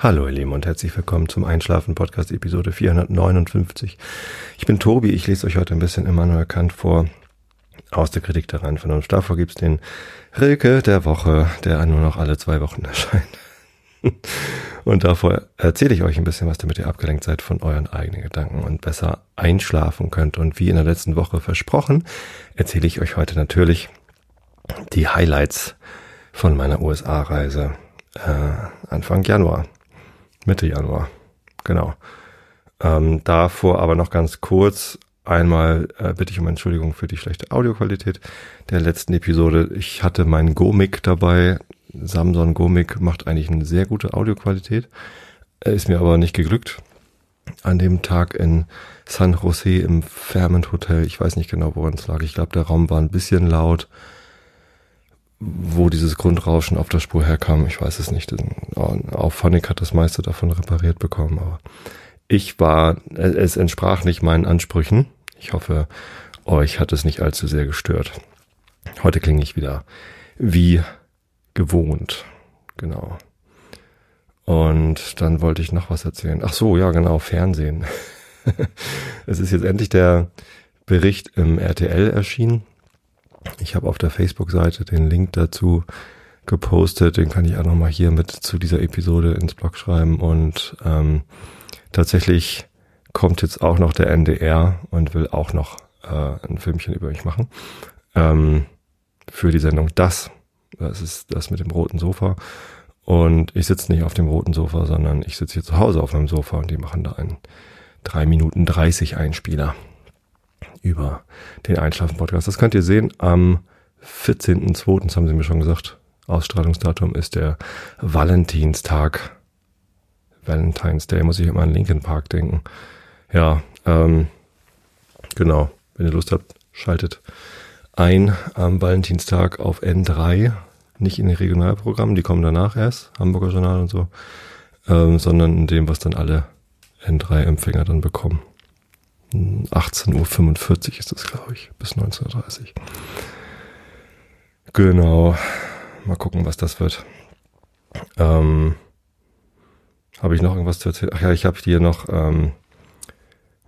Hallo ihr Lieben und herzlich willkommen zum Einschlafen Podcast Episode 459. Ich bin Tobi, ich lese euch heute ein bisschen Immanuel Kant vor aus der Kritik der reinen Vernunft. Davor gibt's den Rilke der Woche, der nur noch alle zwei Wochen erscheint. Und davor erzähle ich euch ein bisschen was, damit ihr abgelenkt seid von euren eigenen Gedanken und besser einschlafen könnt. Und wie in der letzten Woche versprochen, erzähle ich euch heute natürlich die Highlights von meiner USA-Reise äh, Anfang Januar. Mitte Januar, genau. Ähm, davor aber noch ganz kurz einmal äh, bitte ich um Entschuldigung für die schlechte Audioqualität der letzten Episode. Ich hatte meinen Gomic dabei. Samsung Gomic macht eigentlich eine sehr gute Audioqualität. Ist mir aber nicht geglückt. An dem Tag in San Jose im Fairmont Hotel. Ich weiß nicht genau, woran es lag. Ich glaube, der Raum war ein bisschen laut wo dieses Grundrauschen auf der Spur herkam, ich weiß es nicht. Auch Phonic hat das meiste davon repariert bekommen, aber ich war, es entsprach nicht meinen Ansprüchen. Ich hoffe, euch hat es nicht allzu sehr gestört. Heute klinge ich wieder wie gewohnt. Genau. Und dann wollte ich noch was erzählen. Ach so, ja, genau, Fernsehen. es ist jetzt endlich der Bericht im RTL erschienen ich habe auf der Facebook-Seite den Link dazu gepostet, den kann ich auch nochmal hier mit zu dieser Episode ins Blog schreiben und ähm, tatsächlich kommt jetzt auch noch der NDR und will auch noch äh, ein Filmchen über mich machen ähm, für die Sendung Das. Das ist das mit dem roten Sofa. Und ich sitze nicht auf dem roten Sofa, sondern ich sitze hier zu Hause auf meinem Sofa und die machen da einen 3 Minuten 30 Einspieler über den Einschlafen-Podcast. Das könnt ihr sehen am 14.02., das haben sie mir schon gesagt. Ausstrahlungsdatum ist der Valentinstag. Valentine's Day, muss ich immer an Linkin Park denken. Ja, ähm, genau. Wenn ihr Lust habt, schaltet ein am Valentinstag auf N3. Nicht in den Regionalprogrammen, die kommen danach erst, Hamburger Journal und so, ähm, sondern in dem, was dann alle N3-Empfänger dann bekommen. 18.45 Uhr ist das, glaube ich, bis 19.30 Uhr. Genau. Mal gucken, was das wird. Ähm, habe ich noch irgendwas zu erzählen? Ach ja, ich habe hier noch ähm,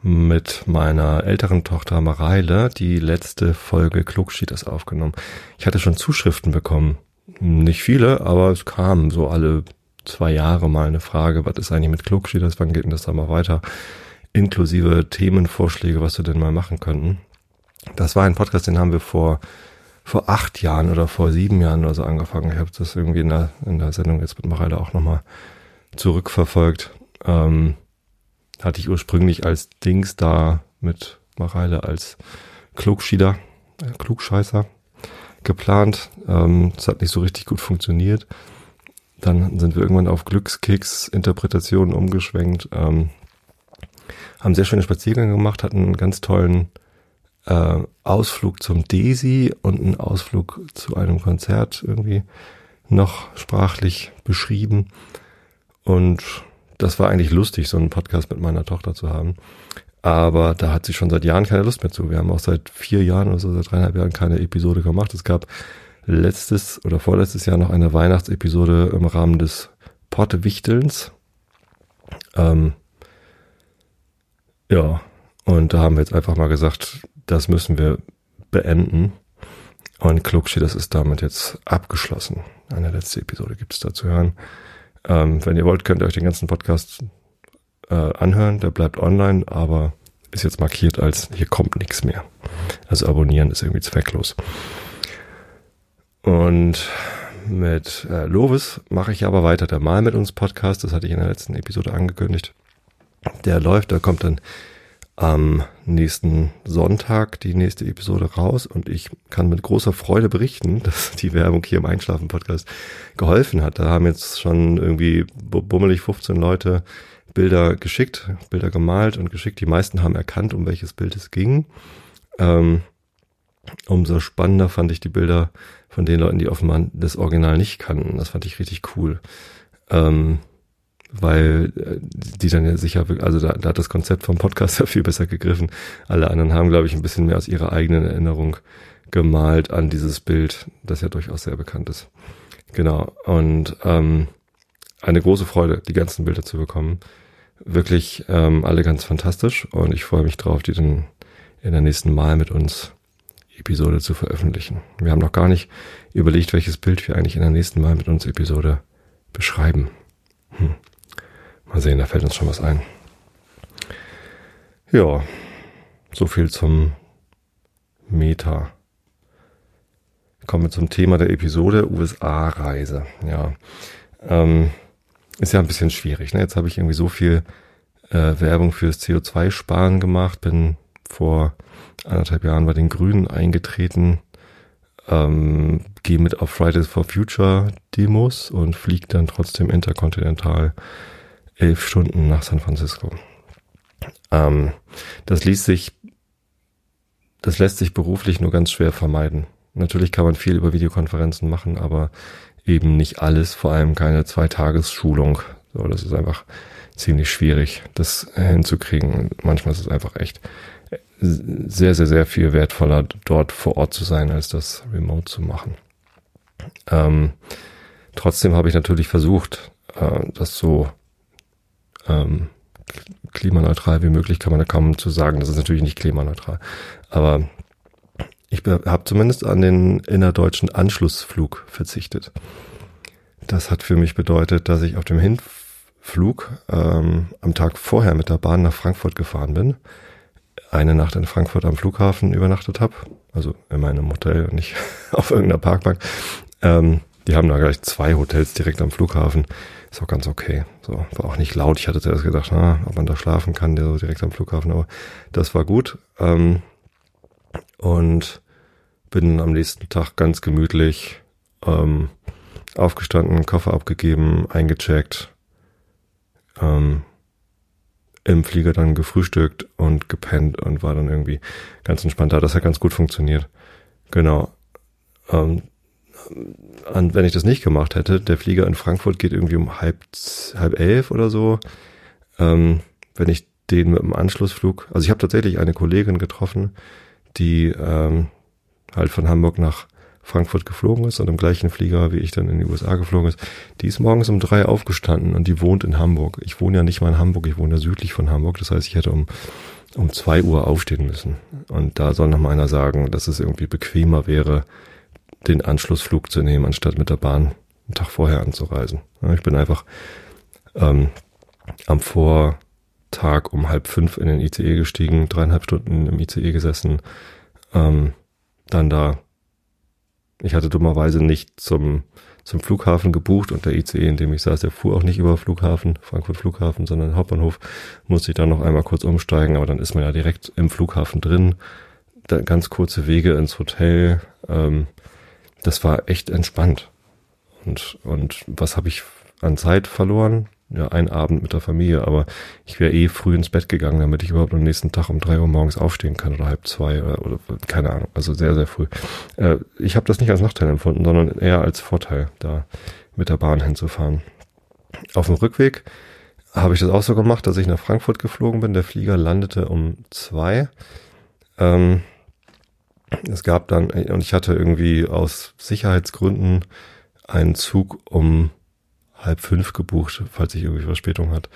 mit meiner älteren Tochter Mareile die letzte Folge Klugschieders aufgenommen. Ich hatte schon Zuschriften bekommen. Nicht viele, aber es kam so alle zwei Jahre mal eine Frage, was ist eigentlich mit Klugschieders, wann geht denn das da mal weiter? Inklusive Themenvorschläge, was wir denn mal machen könnten. Das war ein Podcast, den haben wir vor, vor acht Jahren oder vor sieben Jahren oder so angefangen. Ich habe das irgendwie in der, in der Sendung jetzt mit Mareile auch nochmal zurückverfolgt. Ähm, hatte ich ursprünglich als Dings da mit Mareile als Klugschieder, äh, Klugscheißer geplant. Ähm, das hat nicht so richtig gut funktioniert. Dann sind wir irgendwann auf Glückskeks-Interpretationen umgeschwenkt. Ähm, haben sehr schöne Spaziergänge gemacht, hatten einen ganz tollen äh, Ausflug zum Desi und einen Ausflug zu einem Konzert irgendwie noch sprachlich beschrieben. Und das war eigentlich lustig, so einen Podcast mit meiner Tochter zu haben. Aber da hat sie schon seit Jahren keine Lust mehr zu. Wir haben auch seit vier Jahren oder so, seit dreieinhalb Jahren keine Episode gemacht. Es gab letztes oder vorletztes Jahr noch eine Weihnachtsepisode im Rahmen des Portewichtelns. Ähm, ja, und da haben wir jetzt einfach mal gesagt, das müssen wir beenden. Und Klugschi, das ist damit jetzt abgeschlossen. Eine letzte Episode gibt es da zu hören. Ähm, wenn ihr wollt, könnt ihr euch den ganzen Podcast äh, anhören. Der bleibt online, aber ist jetzt markiert als hier kommt nichts mehr. Also abonnieren ist irgendwie zwecklos. Und mit äh, Lovis mache ich aber weiter der Mal mit uns Podcast. Das hatte ich in der letzten Episode angekündigt der läuft, da kommt dann am nächsten Sonntag die nächste Episode raus und ich kann mit großer Freude berichten, dass die Werbung hier im Einschlafen-Podcast geholfen hat. Da haben jetzt schon irgendwie bummelig 15 Leute Bilder geschickt, Bilder gemalt und geschickt. Die meisten haben erkannt, um welches Bild es ging. Ähm, umso spannender fand ich die Bilder von den Leuten, die offenbar das Original nicht kannten. Das fand ich richtig cool. Ähm, weil äh, die dann ja sicher, also da, da hat das Konzept vom Podcast ja viel besser gegriffen. Alle anderen haben, glaube ich, ein bisschen mehr aus ihrer eigenen Erinnerung gemalt an dieses Bild, das ja durchaus sehr bekannt ist. Genau. Und ähm, eine große Freude, die ganzen Bilder zu bekommen. Wirklich ähm, alle ganz fantastisch und ich freue mich drauf, die dann in der nächsten Mal mit uns Episode zu veröffentlichen. Wir haben noch gar nicht überlegt, welches Bild wir eigentlich in der nächsten Mal mit uns Episode beschreiben. Hm. Mal sehen, da fällt uns schon was ein. Ja, so viel zum Meta. Kommen wir zum Thema der Episode USA-Reise. Ja, ähm, ist ja ein bisschen schwierig. Ne? Jetzt habe ich irgendwie so viel äh, Werbung fürs CO2-Sparen gemacht, bin vor anderthalb Jahren bei den Grünen eingetreten, ähm, gehe mit auf Fridays for Future Demos und fliege dann trotzdem interkontinental elf Stunden nach San Francisco. Ähm, das ließ sich, das lässt sich beruflich nur ganz schwer vermeiden. Natürlich kann man viel über Videokonferenzen machen, aber eben nicht alles, vor allem keine Zweitagesschulung. So, das ist einfach ziemlich schwierig, das hinzukriegen. Manchmal ist es einfach echt sehr, sehr, sehr viel wertvoller, dort vor Ort zu sein, als das remote zu machen. Ähm, trotzdem habe ich natürlich versucht, äh, das so ähm, klimaneutral wie möglich, kann man da kaum zu sagen. Das ist natürlich nicht klimaneutral. Aber ich habe zumindest an den innerdeutschen Anschlussflug verzichtet. Das hat für mich bedeutet, dass ich auf dem Hinflug ähm, am Tag vorher mit der Bahn nach Frankfurt gefahren bin, eine Nacht in Frankfurt am Flughafen übernachtet habe, also in meinem Hotel und nicht auf irgendeiner Parkbank. Ähm, die haben da gleich zwei Hotels direkt am Flughafen. Ist auch ganz okay. So, war auch nicht laut. Ich hatte zuerst gedacht, na, ob man da schlafen kann, so direkt am Flughafen, aber das war gut. Ähm, und bin am nächsten Tag ganz gemütlich ähm, aufgestanden, Koffer abgegeben, eingecheckt, ähm, im Flieger dann gefrühstückt und gepennt und war dann irgendwie ganz entspannt da. Das hat ganz gut funktioniert. Genau. Ähm, und wenn ich das nicht gemacht hätte, der Flieger in Frankfurt geht irgendwie um halb, halb elf oder so. Ähm, wenn ich den mit dem Anschlussflug, also ich habe tatsächlich eine Kollegin getroffen, die ähm, halt von Hamburg nach Frankfurt geflogen ist und im gleichen Flieger wie ich dann in die USA geflogen ist, die ist morgens um drei aufgestanden und die wohnt in Hamburg. Ich wohne ja nicht mal in Hamburg, ich wohne ja südlich von Hamburg. Das heißt, ich hätte um, um zwei Uhr aufstehen müssen. Und da soll noch mal einer sagen, dass es irgendwie bequemer wäre, den Anschlussflug zu nehmen, anstatt mit der Bahn einen Tag vorher anzureisen. Ich bin einfach ähm, am Vortag um halb fünf in den ICE gestiegen, dreieinhalb Stunden im ICE gesessen, ähm, dann da. Ich hatte dummerweise nicht zum, zum Flughafen gebucht und der ICE, in dem ich saß, der fuhr auch nicht über Flughafen, Frankfurt Flughafen, sondern Hauptbahnhof, musste ich dann noch einmal kurz umsteigen, aber dann ist man ja direkt im Flughafen drin. Da ganz kurze Wege ins Hotel, ähm, das war echt entspannt. Und, und was habe ich an Zeit verloren? Ja, ein Abend mit der Familie, aber ich wäre eh früh ins Bett gegangen, damit ich überhaupt am nächsten Tag um drei Uhr morgens aufstehen kann oder halb zwei oder, oder keine Ahnung, also sehr, sehr früh. Äh, ich habe das nicht als Nachteil empfunden, sondern eher als Vorteil, da mit der Bahn hinzufahren. Auf dem Rückweg habe ich das auch so gemacht, dass ich nach Frankfurt geflogen bin. Der Flieger landete um zwei. Ähm, es gab dann, und ich hatte irgendwie aus Sicherheitsgründen einen Zug um halb fünf gebucht, falls ich irgendwie Verspätung hat.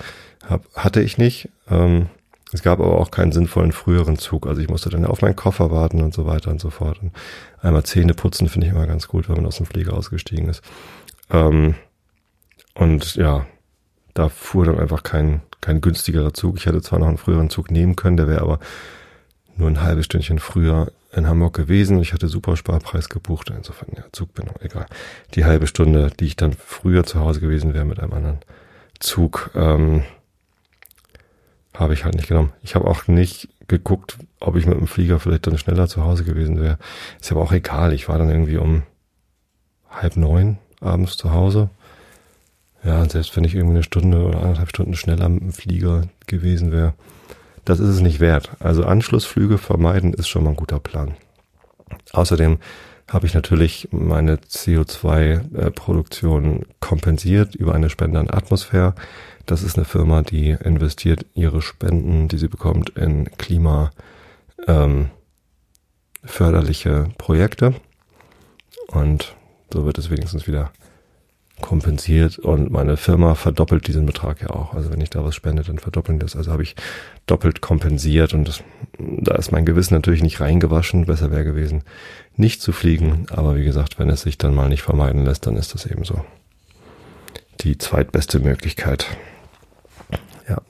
Hab, hatte ich nicht. Ähm, es gab aber auch keinen sinnvollen früheren Zug. Also ich musste dann auf meinen Koffer warten und so weiter und so fort. Und einmal Zähne putzen finde ich immer ganz gut, wenn man aus dem Flieger ausgestiegen ist. Ähm, und ja, da fuhr dann einfach kein, kein günstigerer Zug. Ich hätte zwar noch einen früheren Zug nehmen können, der wäre aber nur ein halbes Stündchen früher in Hamburg gewesen. Ich hatte super Sparpreis gebucht. Insofern, ja, Zugbindung, egal. Die halbe Stunde, die ich dann früher zu Hause gewesen wäre mit einem anderen Zug, ähm, habe ich halt nicht genommen. Ich habe auch nicht geguckt, ob ich mit dem Flieger vielleicht dann schneller zu Hause gewesen wäre. Ist aber auch egal. Ich war dann irgendwie um halb neun abends zu Hause. Ja, selbst wenn ich irgendwie eine Stunde oder anderthalb Stunden schneller mit dem Flieger gewesen wäre, das ist es nicht wert. Also Anschlussflüge vermeiden ist schon mal ein guter Plan. Außerdem habe ich natürlich meine CO2-Produktion kompensiert über eine Spende an Atmosphäre. Das ist eine Firma, die investiert ihre Spenden, die sie bekommt, in klimaförderliche ähm, Projekte. Und so wird es wenigstens wieder kompensiert und meine Firma verdoppelt diesen Betrag ja auch. Also wenn ich da was spende, dann verdoppeln das. Also habe ich doppelt kompensiert und das, da ist mein Gewissen natürlich nicht reingewaschen. Besser wäre gewesen, nicht zu fliegen. Aber wie gesagt, wenn es sich dann mal nicht vermeiden lässt, dann ist das eben so. Die zweitbeste Möglichkeit. Ja.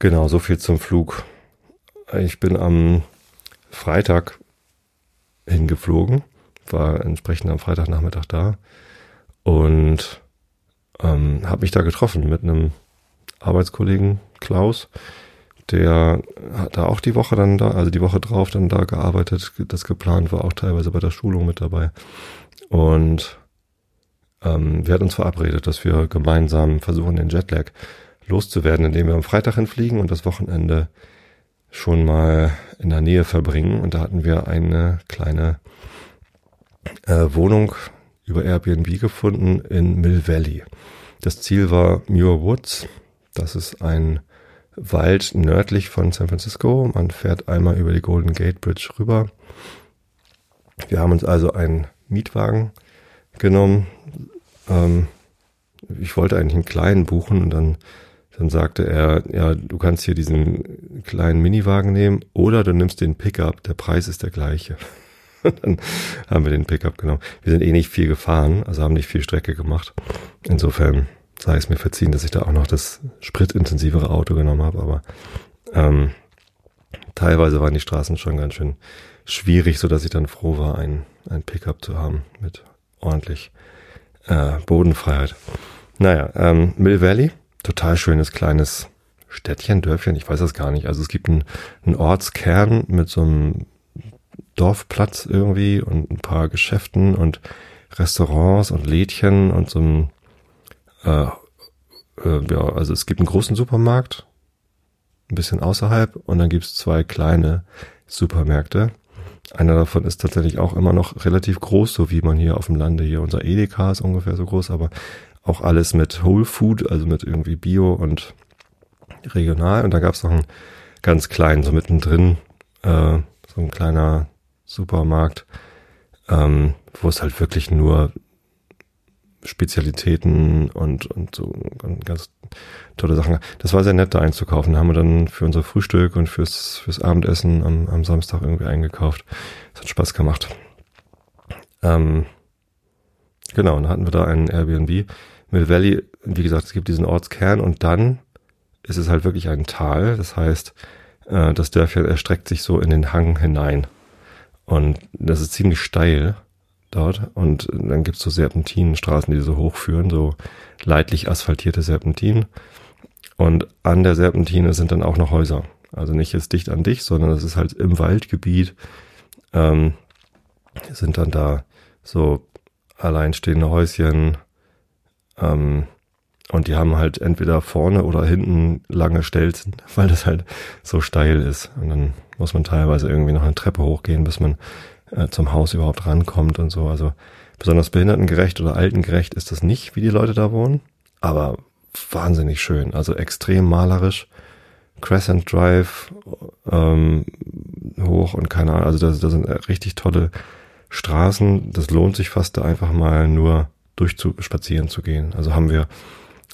Genau, so viel zum Flug. Ich bin am Freitag hingeflogen, war entsprechend am Freitagnachmittag da und ähm, habe mich da getroffen mit einem Arbeitskollegen Klaus, der hat da auch die Woche dann da, also die Woche drauf dann da gearbeitet, das geplant war auch teilweise bei der Schulung mit dabei und ähm, wir hatten uns verabredet, dass wir gemeinsam versuchen, den Jetlag loszuwerden, indem wir am Freitag hinfliegen und das Wochenende schon mal in der Nähe verbringen. Und da hatten wir eine kleine äh, Wohnung über Airbnb gefunden in Mill Valley. Das Ziel war Muir Woods. Das ist ein Wald nördlich von San Francisco. Man fährt einmal über die Golden Gate Bridge rüber. Wir haben uns also einen Mietwagen genommen. Ähm, ich wollte eigentlich einen kleinen buchen und dann dann sagte er, ja, du kannst hier diesen kleinen Miniwagen nehmen oder du nimmst den Pickup, der Preis ist der gleiche. dann haben wir den Pickup genommen. Wir sind eh nicht viel gefahren, also haben nicht viel Strecke gemacht. Insofern sei es mir verziehen, dass ich da auch noch das spritintensivere Auto genommen habe, aber ähm, teilweise waren die Straßen schon ganz schön schwierig, so dass ich dann froh war, ein, ein Pickup zu haben mit ordentlich äh, Bodenfreiheit. Naja, ähm, Mill Valley total schönes kleines Städtchen, Dörfchen, ich weiß das gar nicht. Also es gibt einen, einen Ortskern mit so einem Dorfplatz irgendwie und ein paar Geschäften und Restaurants und Lädchen und so ein, äh, äh, ja, also es gibt einen großen Supermarkt, ein bisschen außerhalb und dann gibt's zwei kleine Supermärkte. Einer davon ist tatsächlich auch immer noch relativ groß, so wie man hier auf dem Lande hier, unser Edeka ist ungefähr so groß, aber auch alles mit Whole Food, also mit irgendwie Bio und regional. Und da gab es noch einen ganz kleinen, so mittendrin, äh, so ein kleiner Supermarkt, ähm, wo es halt wirklich nur Spezialitäten und, und so ganz tolle Sachen. Das war sehr nett, da einzukaufen. Da haben wir dann für unser Frühstück und fürs, fürs Abendessen am, am Samstag irgendwie eingekauft. Das hat Spaß gemacht. Ähm, genau, und dann hatten wir da einen Airbnb. Mill Valley, wie gesagt, es gibt diesen Ortskern und dann ist es halt wirklich ein Tal. Das heißt, äh, das Dörfchen erstreckt sich so in den Hang hinein. Und das ist ziemlich steil dort. Und dann gibt's so Serpentinenstraßen, die so hochführen, so leidlich asphaltierte Serpentinen. Und an der Serpentine sind dann auch noch Häuser. Also nicht jetzt dicht an dich, sondern es ist halt im Waldgebiet, ähm, sind dann da so alleinstehende Häuschen, ähm, und die haben halt entweder vorne oder hinten lange Stelzen, weil das halt so steil ist. Und dann muss man teilweise irgendwie noch eine Treppe hochgehen, bis man äh, zum Haus überhaupt rankommt und so. Also besonders behindertengerecht oder altengerecht ist das nicht, wie die Leute da wohnen. Aber wahnsinnig schön. Also extrem malerisch. Crescent Drive ähm, hoch und keine Ahnung. Also da, da sind richtig tolle Straßen. Das lohnt sich fast da einfach mal nur durchzuspazieren zu gehen. Also haben wir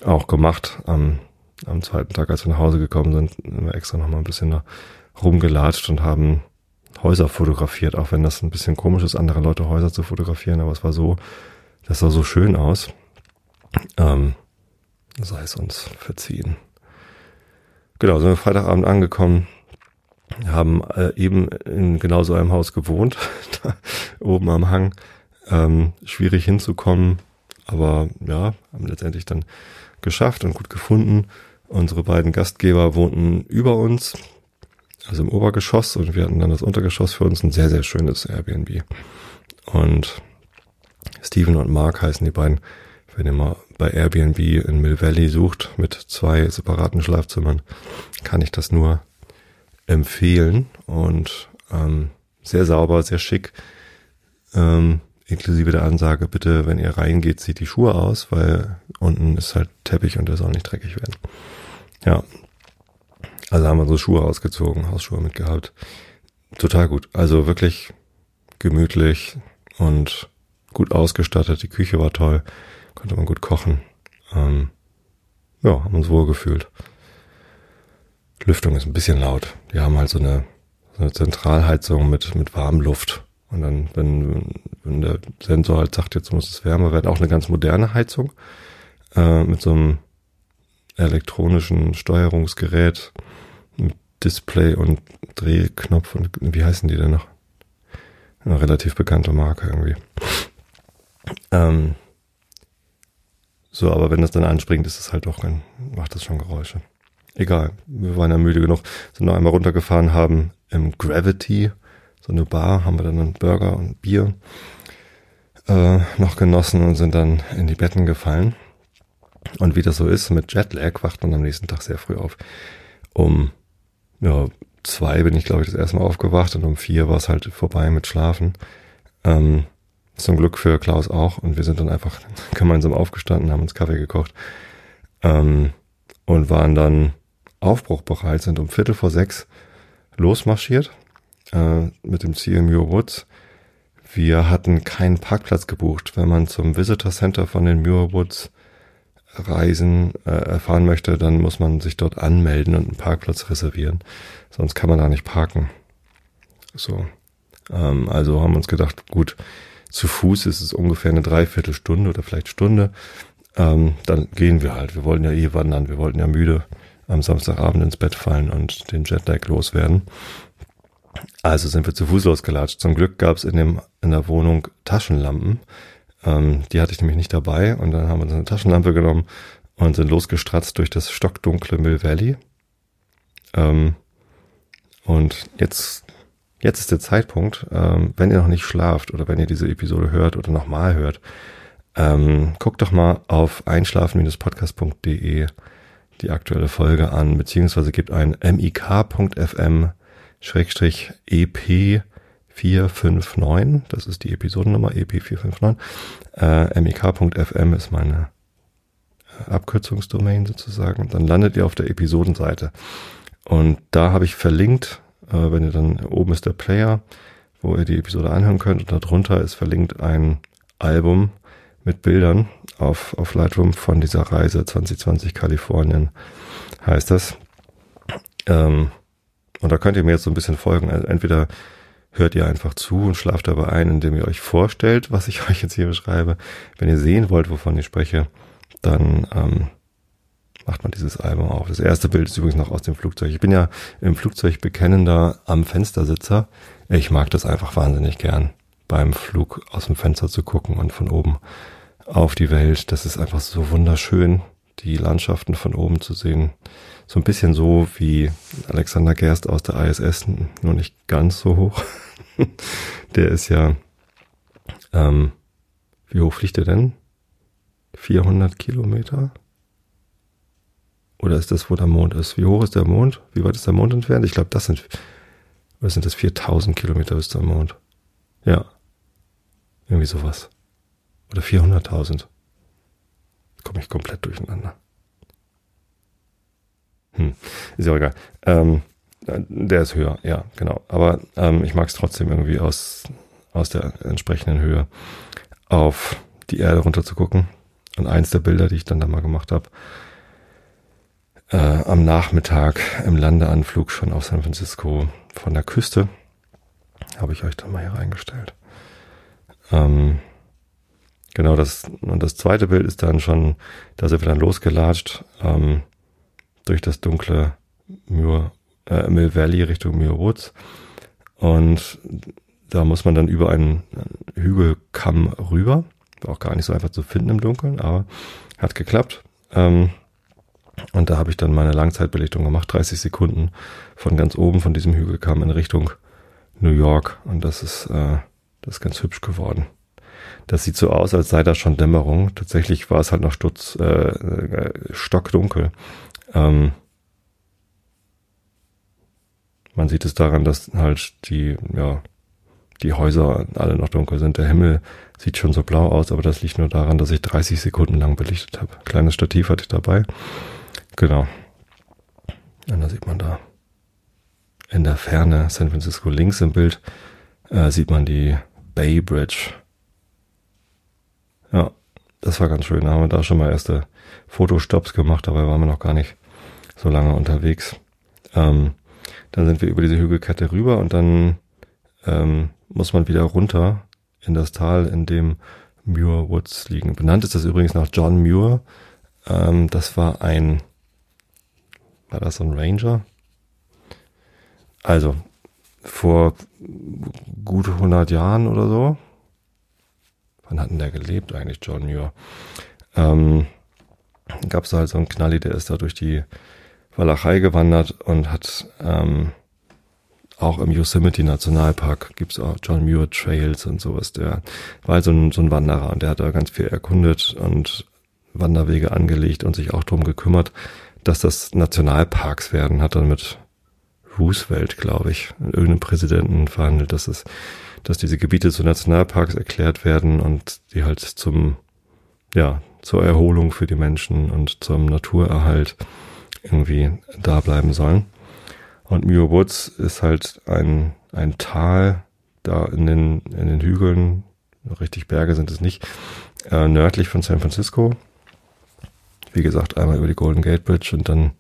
auch gemacht. Am, am zweiten Tag, als wir nach Hause gekommen sind, sind wir extra noch mal ein bisschen da rumgelatscht und haben Häuser fotografiert, auch wenn das ein bisschen komisch ist, andere Leute Häuser zu fotografieren, aber es war so, das sah so schön aus. Ähm, sei es uns verziehen. Genau, sind wir Freitagabend angekommen, haben äh, eben in genau so einem Haus gewohnt, da oben am Hang. Ähm, schwierig hinzukommen, aber ja, haben letztendlich dann geschafft und gut gefunden. Unsere beiden Gastgeber wohnten über uns, also im Obergeschoss und wir hatten dann das Untergeschoss für uns ein sehr, sehr schönes Airbnb. Und Steven und Mark heißen die beiden. Wenn ihr mal bei Airbnb in Mill Valley sucht mit zwei separaten Schlafzimmern, kann ich das nur empfehlen und ähm, sehr sauber, sehr schick. Ähm, inklusive der Ansage, bitte, wenn ihr reingeht, zieht die Schuhe aus, weil unten ist halt Teppich und der soll nicht dreckig werden. Ja. Also haben wir so Schuhe ausgezogen, Hausschuhe mitgehabt. Total gut. Also wirklich gemütlich und gut ausgestattet, die Küche war toll, konnte man gut kochen. Ähm, ja, haben uns wohl gefühlt. Lüftung ist ein bisschen laut. Die haben halt so eine, so eine Zentralheizung mit, mit Warmluft. Und dann, wenn, wenn der Sensor halt sagt, jetzt muss es wärmer werden, auch eine ganz moderne Heizung äh, mit so einem elektronischen Steuerungsgerät Display und Drehknopf und wie heißen die denn noch? Eine relativ bekannte Marke irgendwie. Ähm, so, aber wenn das dann anspringt, ist es halt doch, dann macht das schon Geräusche. Egal, wir waren ja müde genug, sind noch einmal runtergefahren, haben im Gravity, so eine Bar, haben wir dann einen Burger und Bier äh, noch genossen und sind dann in die Betten gefallen. Und wie das so ist, mit Jetlag wacht man am nächsten Tag sehr früh auf. Um ja, zwei bin ich, glaube ich, das erste Mal aufgewacht und um vier war es halt vorbei mit Schlafen. Ähm, zum Glück für Klaus auch. Und wir sind dann einfach gemeinsam aufgestanden, haben uns Kaffee gekocht ähm, und waren dann aufbruchbereit, sind um Viertel vor sechs losmarschiert äh, mit dem Ziel Muir Woods. Wir hatten keinen Parkplatz gebucht. Wenn man zum Visitor Center von den Muir Woods Reisen äh, erfahren möchte, dann muss man sich dort anmelden und einen Parkplatz reservieren. Sonst kann man da nicht parken. So. Ähm, also haben wir uns gedacht, gut, zu Fuß ist es ungefähr eine Dreiviertelstunde oder vielleicht Stunde. Ähm, dann gehen wir halt. Wir wollten ja eh wandern. Wir wollten ja müde am Samstagabend ins Bett fallen und den Jetlag loswerden. Also sind wir zu Fuß losgelatscht. Zum Glück gab es in, in der Wohnung Taschenlampen. Ähm, die hatte ich nämlich nicht dabei. Und dann haben wir eine Taschenlampe genommen und sind losgestratzt durch das stockdunkle Mill Valley. Ähm, und jetzt Jetzt ist der Zeitpunkt, ähm, wenn ihr noch nicht schlaft oder wenn ihr diese Episode hört oder nochmal hört, ähm, guckt doch mal auf einschlafen-podcast.de die aktuelle Folge an, beziehungsweise gebt ein mik.fm Schrägstrich EP 459, das ist die Episodennummer EP 459. Äh, mik.fm ist meine äh, Abkürzungsdomain sozusagen. Dann landet ihr auf der Episodenseite. Und da habe ich verlinkt äh, wenn ihr dann oben ist der Player, wo ihr die Episode anhören könnt und darunter ist verlinkt ein Album mit Bildern auf, auf Lightroom von dieser Reise 2020 Kalifornien heißt das. Ähm, und da könnt ihr mir jetzt so ein bisschen folgen. Also entweder hört ihr einfach zu und schlaft dabei ein, indem ihr euch vorstellt, was ich euch jetzt hier beschreibe. Wenn ihr sehen wollt, wovon ich spreche, dann ähm, macht man dieses Album auf. Das erste Bild ist übrigens noch aus dem Flugzeug. Ich bin ja im Flugzeug bekennender am Fenstersitzer. Ich mag das einfach wahnsinnig gern, beim Flug aus dem Fenster zu gucken und von oben auf die Welt. Das ist einfach so wunderschön, die Landschaften von oben zu sehen. So ein bisschen so wie Alexander Gerst aus der ISS, nur nicht ganz so hoch. der ist ja, ähm, wie hoch fliegt er denn? 400 Kilometer? Oder ist das, wo der Mond ist? Wie hoch ist der Mond? Wie weit ist der Mond entfernt? Ich glaube, das sind, oder sind das 4000 Kilometer bis zum Mond? Ja. Irgendwie sowas. Oder 400.000. Komme ich komplett durcheinander. Hm, ist ja egal. Ähm, der ist höher, ja, genau. Aber ähm, ich mag es trotzdem irgendwie aus, aus der entsprechenden Höhe auf die Erde runter zu gucken. Und eins der Bilder, die ich dann da mal gemacht habe, äh, am Nachmittag im Landeanflug schon auf San Francisco von der Küste. Habe ich euch dann mal hier reingestellt. Ähm, genau, das, und das zweite Bild ist dann schon, da sind wir dann losgelatscht, ähm, durch das dunkle Muir, äh, Mill Valley Richtung Muir Woods. Und da muss man dann über einen Hügelkamm rüber. War auch gar nicht so einfach zu finden im Dunkeln, aber hat geklappt. Ähm, und da habe ich dann meine Langzeitbelichtung gemacht, 30 Sekunden von ganz oben von diesem Hügel kam in Richtung New York. Und das ist, äh, das ist ganz hübsch geworden. Das sieht so aus, als sei da schon Dämmerung. Tatsächlich war es halt noch Stutz, äh, äh, stockdunkel. Ähm, man sieht es daran, dass halt die, ja, die Häuser alle noch dunkel sind. Der Himmel sieht schon so blau aus, aber das liegt nur daran, dass ich 30 Sekunden lang belichtet habe. Kleines Stativ hatte ich dabei. Genau. Und da sieht man da in der Ferne San Francisco links im Bild äh, sieht man die Bay Bridge. Das war ganz schön. Da haben wir da schon mal erste Fotostops gemacht, dabei waren wir noch gar nicht so lange unterwegs. Ähm, dann sind wir über diese Hügelkette rüber und dann ähm, muss man wieder runter in das Tal, in dem Muir Woods liegen. Benannt ist das übrigens nach John Muir. Ähm, das war ein, war das so ein Ranger? Also, vor gut 100 Jahren oder so. Wann hat denn der gelebt eigentlich, John Muir? Ähm, gab es halt so einen Knalli, der ist da durch die Walachei gewandert und hat ähm, auch im Yosemite Nationalpark gibt's auch John Muir Trails und sowas. Der war halt so ein, so ein Wanderer und der hat da ganz viel erkundet und Wanderwege angelegt und sich auch drum gekümmert, dass das Nationalparks werden. Hat dann mit Roosevelt, glaube ich, irgendeinem Präsidenten verhandelt, dass es, dass diese Gebiete zu Nationalparks erklärt werden und die halt zum, ja, zur Erholung für die Menschen und zum Naturerhalt irgendwie da bleiben sollen. Und Muir Woods ist halt ein, ein Tal da in den, in den Hügeln, richtig Berge sind es nicht, äh, nördlich von San Francisco. Wie gesagt, einmal über die Golden Gate Bridge und dann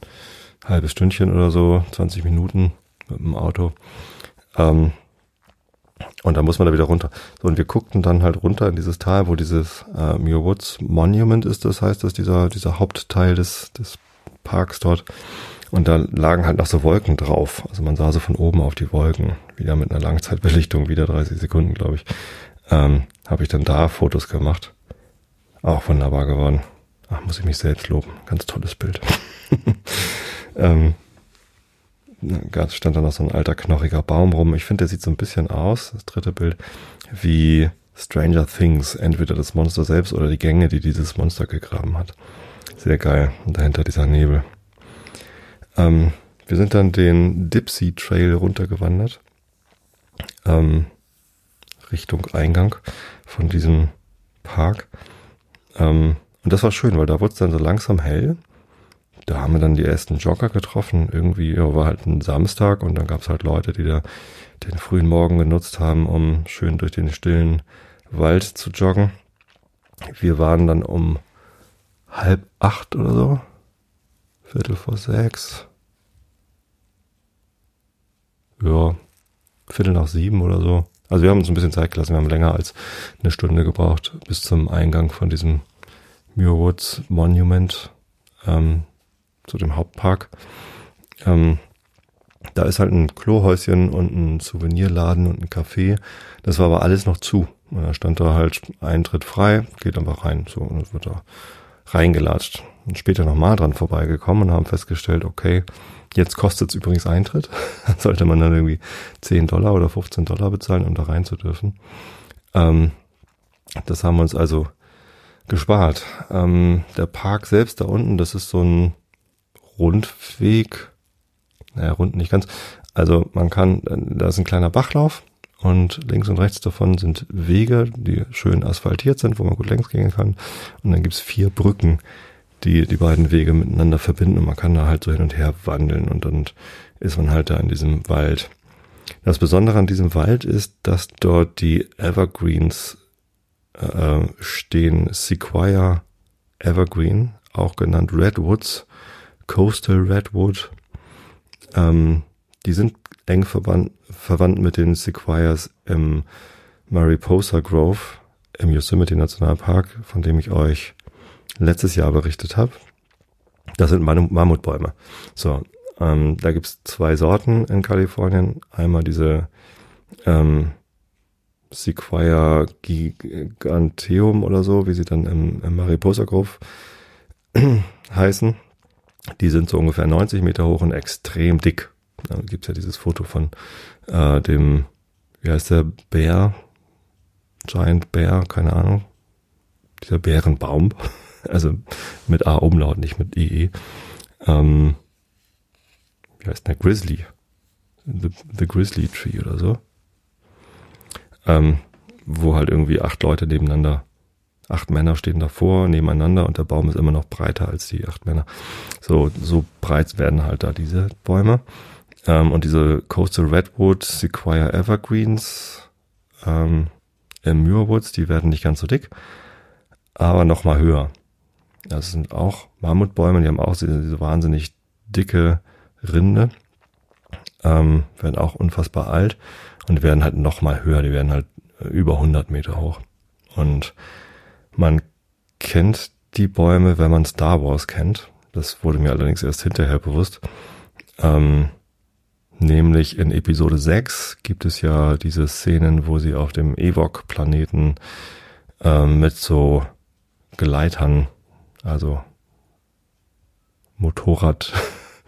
halbes Stündchen oder so, 20 Minuten mit dem Auto. Ähm, und da muss man da wieder runter. So, und wir guckten dann halt runter in dieses Tal, wo dieses äh, Muir Woods Monument ist, das heißt, dass dieser, dieser Hauptteil des, des Parks dort. Und da lagen halt noch so Wolken drauf. Also man sah so von oben auf die Wolken. Wieder mit einer Langzeitbelichtung, wieder 30 Sekunden, glaube ich. Ähm, Habe ich dann da Fotos gemacht. Auch wunderbar geworden. Ach, muss ich mich selbst loben. Ganz tolles Bild. ähm, da stand da noch so ein alter knochiger Baum rum. Ich finde, der sieht so ein bisschen aus, das dritte Bild, wie Stranger Things. Entweder das Monster selbst oder die Gänge, die dieses Monster gegraben hat. Sehr geil. Und dahinter dieser Nebel. Ähm, wir sind dann den Dipsy Trail runtergewandert. Ähm, Richtung Eingang von diesem Park. Ähm, und das war schön, weil da wurde es dann so langsam hell. Da haben wir dann die ersten Jogger getroffen. Irgendwie war halt ein Samstag und dann gab es halt Leute, die da den frühen Morgen genutzt haben, um schön durch den stillen Wald zu joggen. Wir waren dann um halb acht oder so. Viertel vor sechs. Ja, Viertel nach sieben oder so. Also wir haben uns ein bisschen Zeit gelassen. Wir haben länger als eine Stunde gebraucht bis zum Eingang von diesem Muir Woods Monument ähm, zu dem Hauptpark. Ähm, da ist halt ein Klohäuschen und ein Souvenirladen und ein Café. Das war aber alles noch zu. Und da stand da halt Eintritt frei, geht einfach rein. So, und wird da reingelatscht. Und später nochmal dran vorbeigekommen und haben festgestellt, okay, jetzt kostet es übrigens Eintritt. Sollte man dann irgendwie 10 Dollar oder 15 Dollar bezahlen, um da rein zu dürfen. Ähm, das haben wir uns also gespart. Ähm, der Park selbst da unten, das ist so ein Rundweg. Naja, rund nicht ganz. Also man kann, da ist ein kleiner Bachlauf und links und rechts davon sind Wege, die schön asphaltiert sind, wo man gut längs gehen kann. Und dann gibt's vier Brücken, die die beiden Wege miteinander verbinden und man kann da halt so hin und her wandeln und dann ist man halt da in diesem Wald. Das Besondere an diesem Wald ist, dass dort die Evergreens äh, stehen. Sequoia Evergreen, auch genannt Redwoods, Coastal Redwood. Ähm, die sind eng verwandt, verwandt mit den Sequoias im Mariposa Grove im Yosemite Nationalpark, von dem ich euch letztes Jahr berichtet habe. Das sind Mammutbäume. So, ähm, da gibt's zwei Sorten in Kalifornien. Einmal diese ähm, Sequoia giganteum oder so, wie sie dann im, im Mariposa Grove heißen. Die sind so ungefähr 90 Meter hoch und extrem dick. Da gibt's ja dieses Foto von äh, dem, wie heißt der, Bär, Giant Bear, keine Ahnung. Dieser Bärenbaum. Also mit A-Umlaut, nicht mit IE. Ähm, wie heißt der? Grizzly. The, the Grizzly Tree oder so. Ähm, wo halt irgendwie acht Leute nebeneinander, acht Männer stehen davor, nebeneinander und der Baum ist immer noch breiter als die acht Männer. So, so breit werden halt da diese Bäume. Ähm, und diese Coastal Redwood, Sequoia Evergreens, ähm, Muir Woods, die werden nicht ganz so dick. aber noch mal höher. Das sind auch Mammutbäume, die haben auch diese, diese wahnsinnig dicke Rinde, ähm, werden auch unfassbar alt und werden halt noch mal höher, die werden halt über 100 Meter hoch. Und man kennt die Bäume, wenn man Star Wars kennt. Das wurde mir allerdings erst hinterher bewusst. Ähm, nämlich in Episode 6 gibt es ja diese Szenen, wo sie auf dem Ewok-Planeten ähm, mit so Gleitern, also Motorrad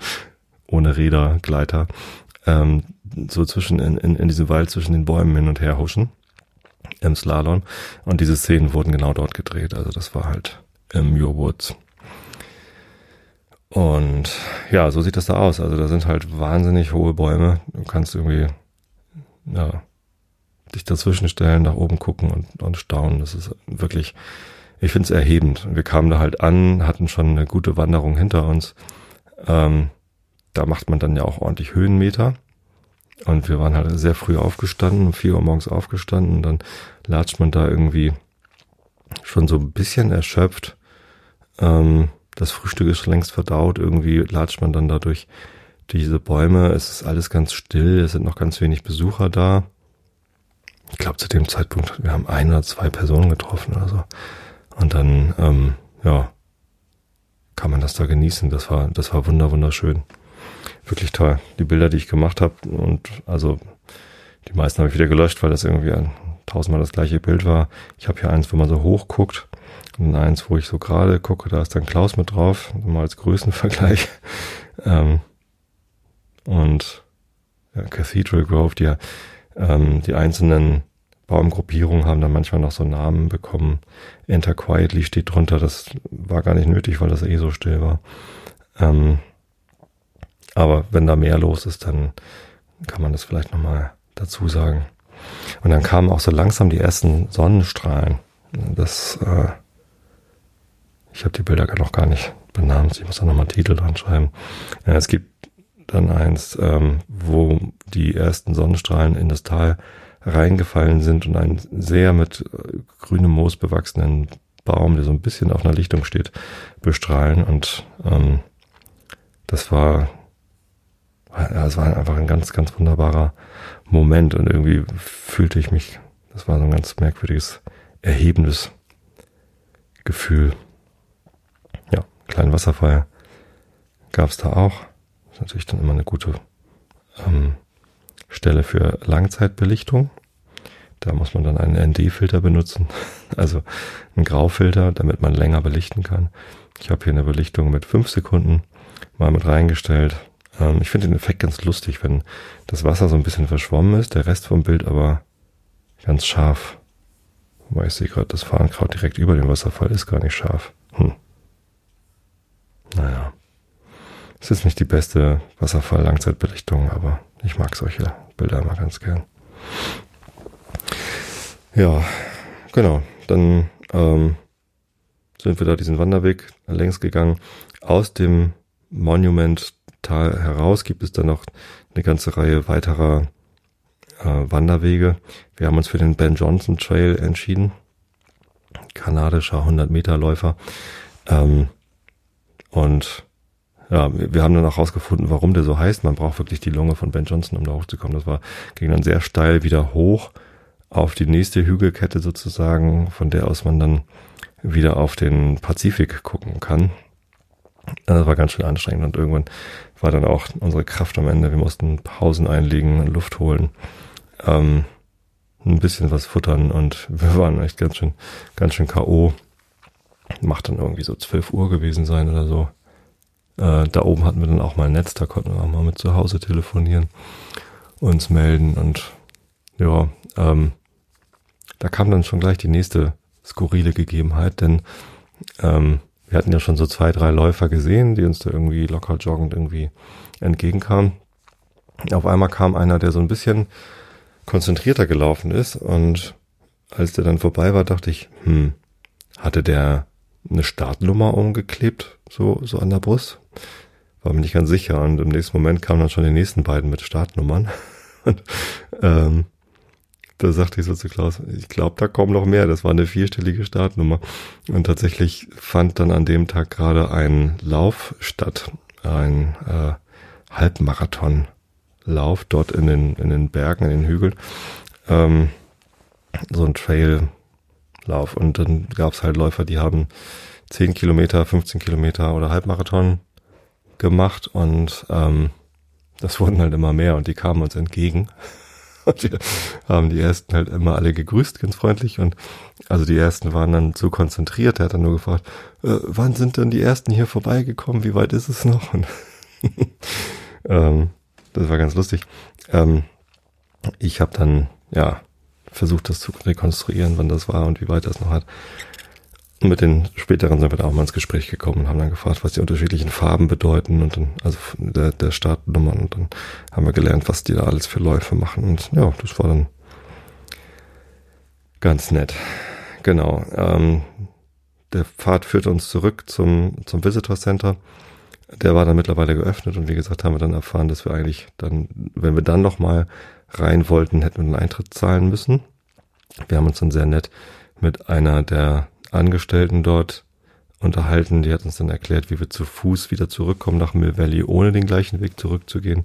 ohne Räder, Gleiter, ähm, so zwischen in, in, in diesem Wald zwischen den Bäumen hin und her huschen im Slalom. Und diese Szenen wurden genau dort gedreht. Also das war halt im Your Woods. Und ja, so sieht das da aus. Also da sind halt wahnsinnig hohe Bäume. Du kannst irgendwie, ja, dich dazwischen stellen, nach oben gucken und, und staunen. Das ist wirklich, ich finde es erhebend. Wir kamen da halt an, hatten schon eine gute Wanderung hinter uns. Ähm, da macht man dann ja auch ordentlich Höhenmeter. Und wir waren halt sehr früh aufgestanden, um vier Uhr morgens aufgestanden. Und dann latscht man da irgendwie schon so ein bisschen erschöpft. Ähm, das Frühstück ist schon längst verdaut. Irgendwie latscht man dann dadurch diese Bäume. Es ist alles ganz still. Es sind noch ganz wenig Besucher da. Ich glaube, zu dem Zeitpunkt, wir haben ein oder zwei Personen getroffen oder so. Und dann, ähm, ja, kann man das da genießen. Das war, das war wunder, wunderschön wirklich toll. Die Bilder, die ich gemacht habe und also die meisten habe ich wieder gelöscht, weil das irgendwie ein, tausendmal das gleiche Bild war. Ich habe hier eins, wo man so hoch guckt und eins, wo ich so gerade gucke, da ist dann Klaus mit drauf, mal als Größenvergleich. ähm, und ja, Cathedral Grove, die, ähm, die einzelnen Baumgruppierungen haben dann manchmal noch so Namen bekommen. Enter Quietly steht drunter, das war gar nicht nötig, weil das eh so still war. Ähm, aber wenn da mehr los ist, dann kann man das vielleicht nochmal dazu sagen. Und dann kamen auch so langsam die ersten Sonnenstrahlen. Das, äh, ich habe die Bilder noch gar nicht benannt. Ich muss da nochmal Titel dran schreiben. Ja, es gibt dann eins, ähm, wo die ersten Sonnenstrahlen in das Tal reingefallen sind und einen sehr mit äh, grünem Moos bewachsenen Baum, der so ein bisschen auf einer Lichtung steht, bestrahlen. Und ähm, das war es war einfach ein ganz, ganz wunderbarer Moment und irgendwie fühlte ich mich, das war so ein ganz merkwürdiges, erhebendes Gefühl. Ja, kleinen Wasserfall gab es da auch. Das ist natürlich dann immer eine gute ähm, Stelle für Langzeitbelichtung. Da muss man dann einen ND-Filter benutzen, also einen Graufilter, damit man länger belichten kann. Ich habe hier eine Belichtung mit fünf Sekunden mal mit reingestellt ähm, ich finde den Effekt ganz lustig, wenn das Wasser so ein bisschen verschwommen ist, der Rest vom Bild aber ganz scharf. Wobei ich sehe gerade, das Farnkraut direkt über dem Wasserfall ist gar nicht scharf. Hm. Naja. Es ist nicht die beste Wasserfall-Langzeitbelichtung, aber ich mag solche Bilder immer ganz gern. Ja, genau. Dann ähm, sind wir da diesen Wanderweg längs gegangen. Aus dem Monument Tal heraus gibt es dann noch eine ganze Reihe weiterer äh, Wanderwege. Wir haben uns für den Ben Johnson Trail entschieden. Kanadischer 100 Meter Läufer. Ähm, und ja, wir haben dann auch rausgefunden, warum der so heißt. Man braucht wirklich die Lunge von Ben Johnson, um da hochzukommen. Das war, ging dann sehr steil wieder hoch auf die nächste Hügelkette sozusagen, von der aus man dann wieder auf den Pazifik gucken kann. Das war ganz schön anstrengend und irgendwann war dann auch unsere Kraft am Ende. Wir mussten Pausen einlegen, Luft holen, ähm, ein bisschen was futtern und wir waren echt ganz schön, ganz schön K.O. Macht dann irgendwie so 12 Uhr gewesen sein oder so. Äh, da oben hatten wir dann auch mal ein Netz, da konnten wir auch mal mit zu Hause telefonieren, uns melden und ja, ähm, da kam dann schon gleich die nächste skurrile Gegebenheit, denn ähm, wir hatten ja schon so zwei, drei Läufer gesehen, die uns da irgendwie locker joggend irgendwie entgegenkamen. Auf einmal kam einer, der so ein bisschen konzentrierter gelaufen ist und als der dann vorbei war, dachte ich, hm, hatte der eine Startnummer umgeklebt, so, so an der Brust? War mir nicht ganz sicher und im nächsten Moment kamen dann schon die nächsten beiden mit Startnummern. Und ähm, da sagte ich so zu Klaus, ich glaube, da kommen noch mehr. Das war eine vierstellige Startnummer. Und tatsächlich fand dann an dem Tag gerade ein Lauf statt, ein äh, Halbmarathonlauf dort in den, in den Bergen, in den Hügeln. Ähm, so ein Traillauf. Und dann gab es halt Läufer, die haben 10 Kilometer, 15 Kilometer oder Halbmarathon gemacht und ähm, das wurden halt immer mehr und die kamen uns entgegen. Und wir haben die ersten halt immer alle gegrüßt, ganz freundlich. Und also die ersten waren dann so konzentriert, er hat dann nur gefragt, äh, wann sind denn die ersten hier vorbeigekommen? Wie weit ist es noch? Und ähm, das war ganz lustig. Ähm, ich habe dann, ja, versucht, das zu rekonstruieren, wann das war und wie weit das noch hat. Und mit den späteren sind wir da auch mal ins Gespräch gekommen und haben dann gefragt, was die unterschiedlichen Farben bedeuten und dann, also der, der Startnummern und dann haben wir gelernt, was die da alles für Läufe machen und ja, das war dann ganz nett. Genau. Ähm, der Pfad führt uns zurück zum, zum Visitor Center. Der war dann mittlerweile geöffnet und wie gesagt haben wir dann erfahren, dass wir eigentlich dann, wenn wir dann nochmal rein wollten, hätten wir einen Eintritt zahlen müssen. Wir haben uns dann sehr nett mit einer der Angestellten dort unterhalten. Die hat uns dann erklärt, wie wir zu Fuß wieder zurückkommen nach Mill Valley, ohne den gleichen Weg zurückzugehen.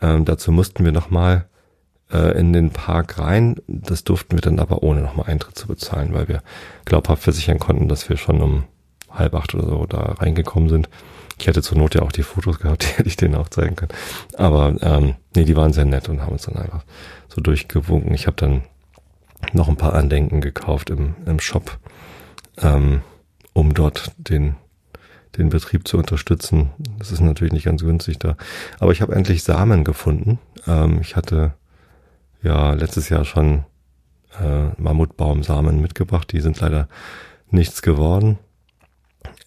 Ähm, dazu mussten wir nochmal äh, in den Park rein. Das durften wir dann aber ohne nochmal Eintritt zu bezahlen, weil wir glaubhaft versichern konnten, dass wir schon um halb acht oder so da reingekommen sind. Ich hätte zur Not ja auch die Fotos gehabt, die hätte ich denen auch zeigen können. Aber ähm, nee, die waren sehr nett und haben uns dann einfach so durchgewunken. Ich habe dann noch ein paar Andenken gekauft im, im Shop ähm, um dort den den Betrieb zu unterstützen. Das ist natürlich nicht ganz günstig da. Aber ich habe endlich Samen gefunden. Ähm, ich hatte ja letztes Jahr schon äh, Mammutbaumsamen mitgebracht. Die sind leider nichts geworden.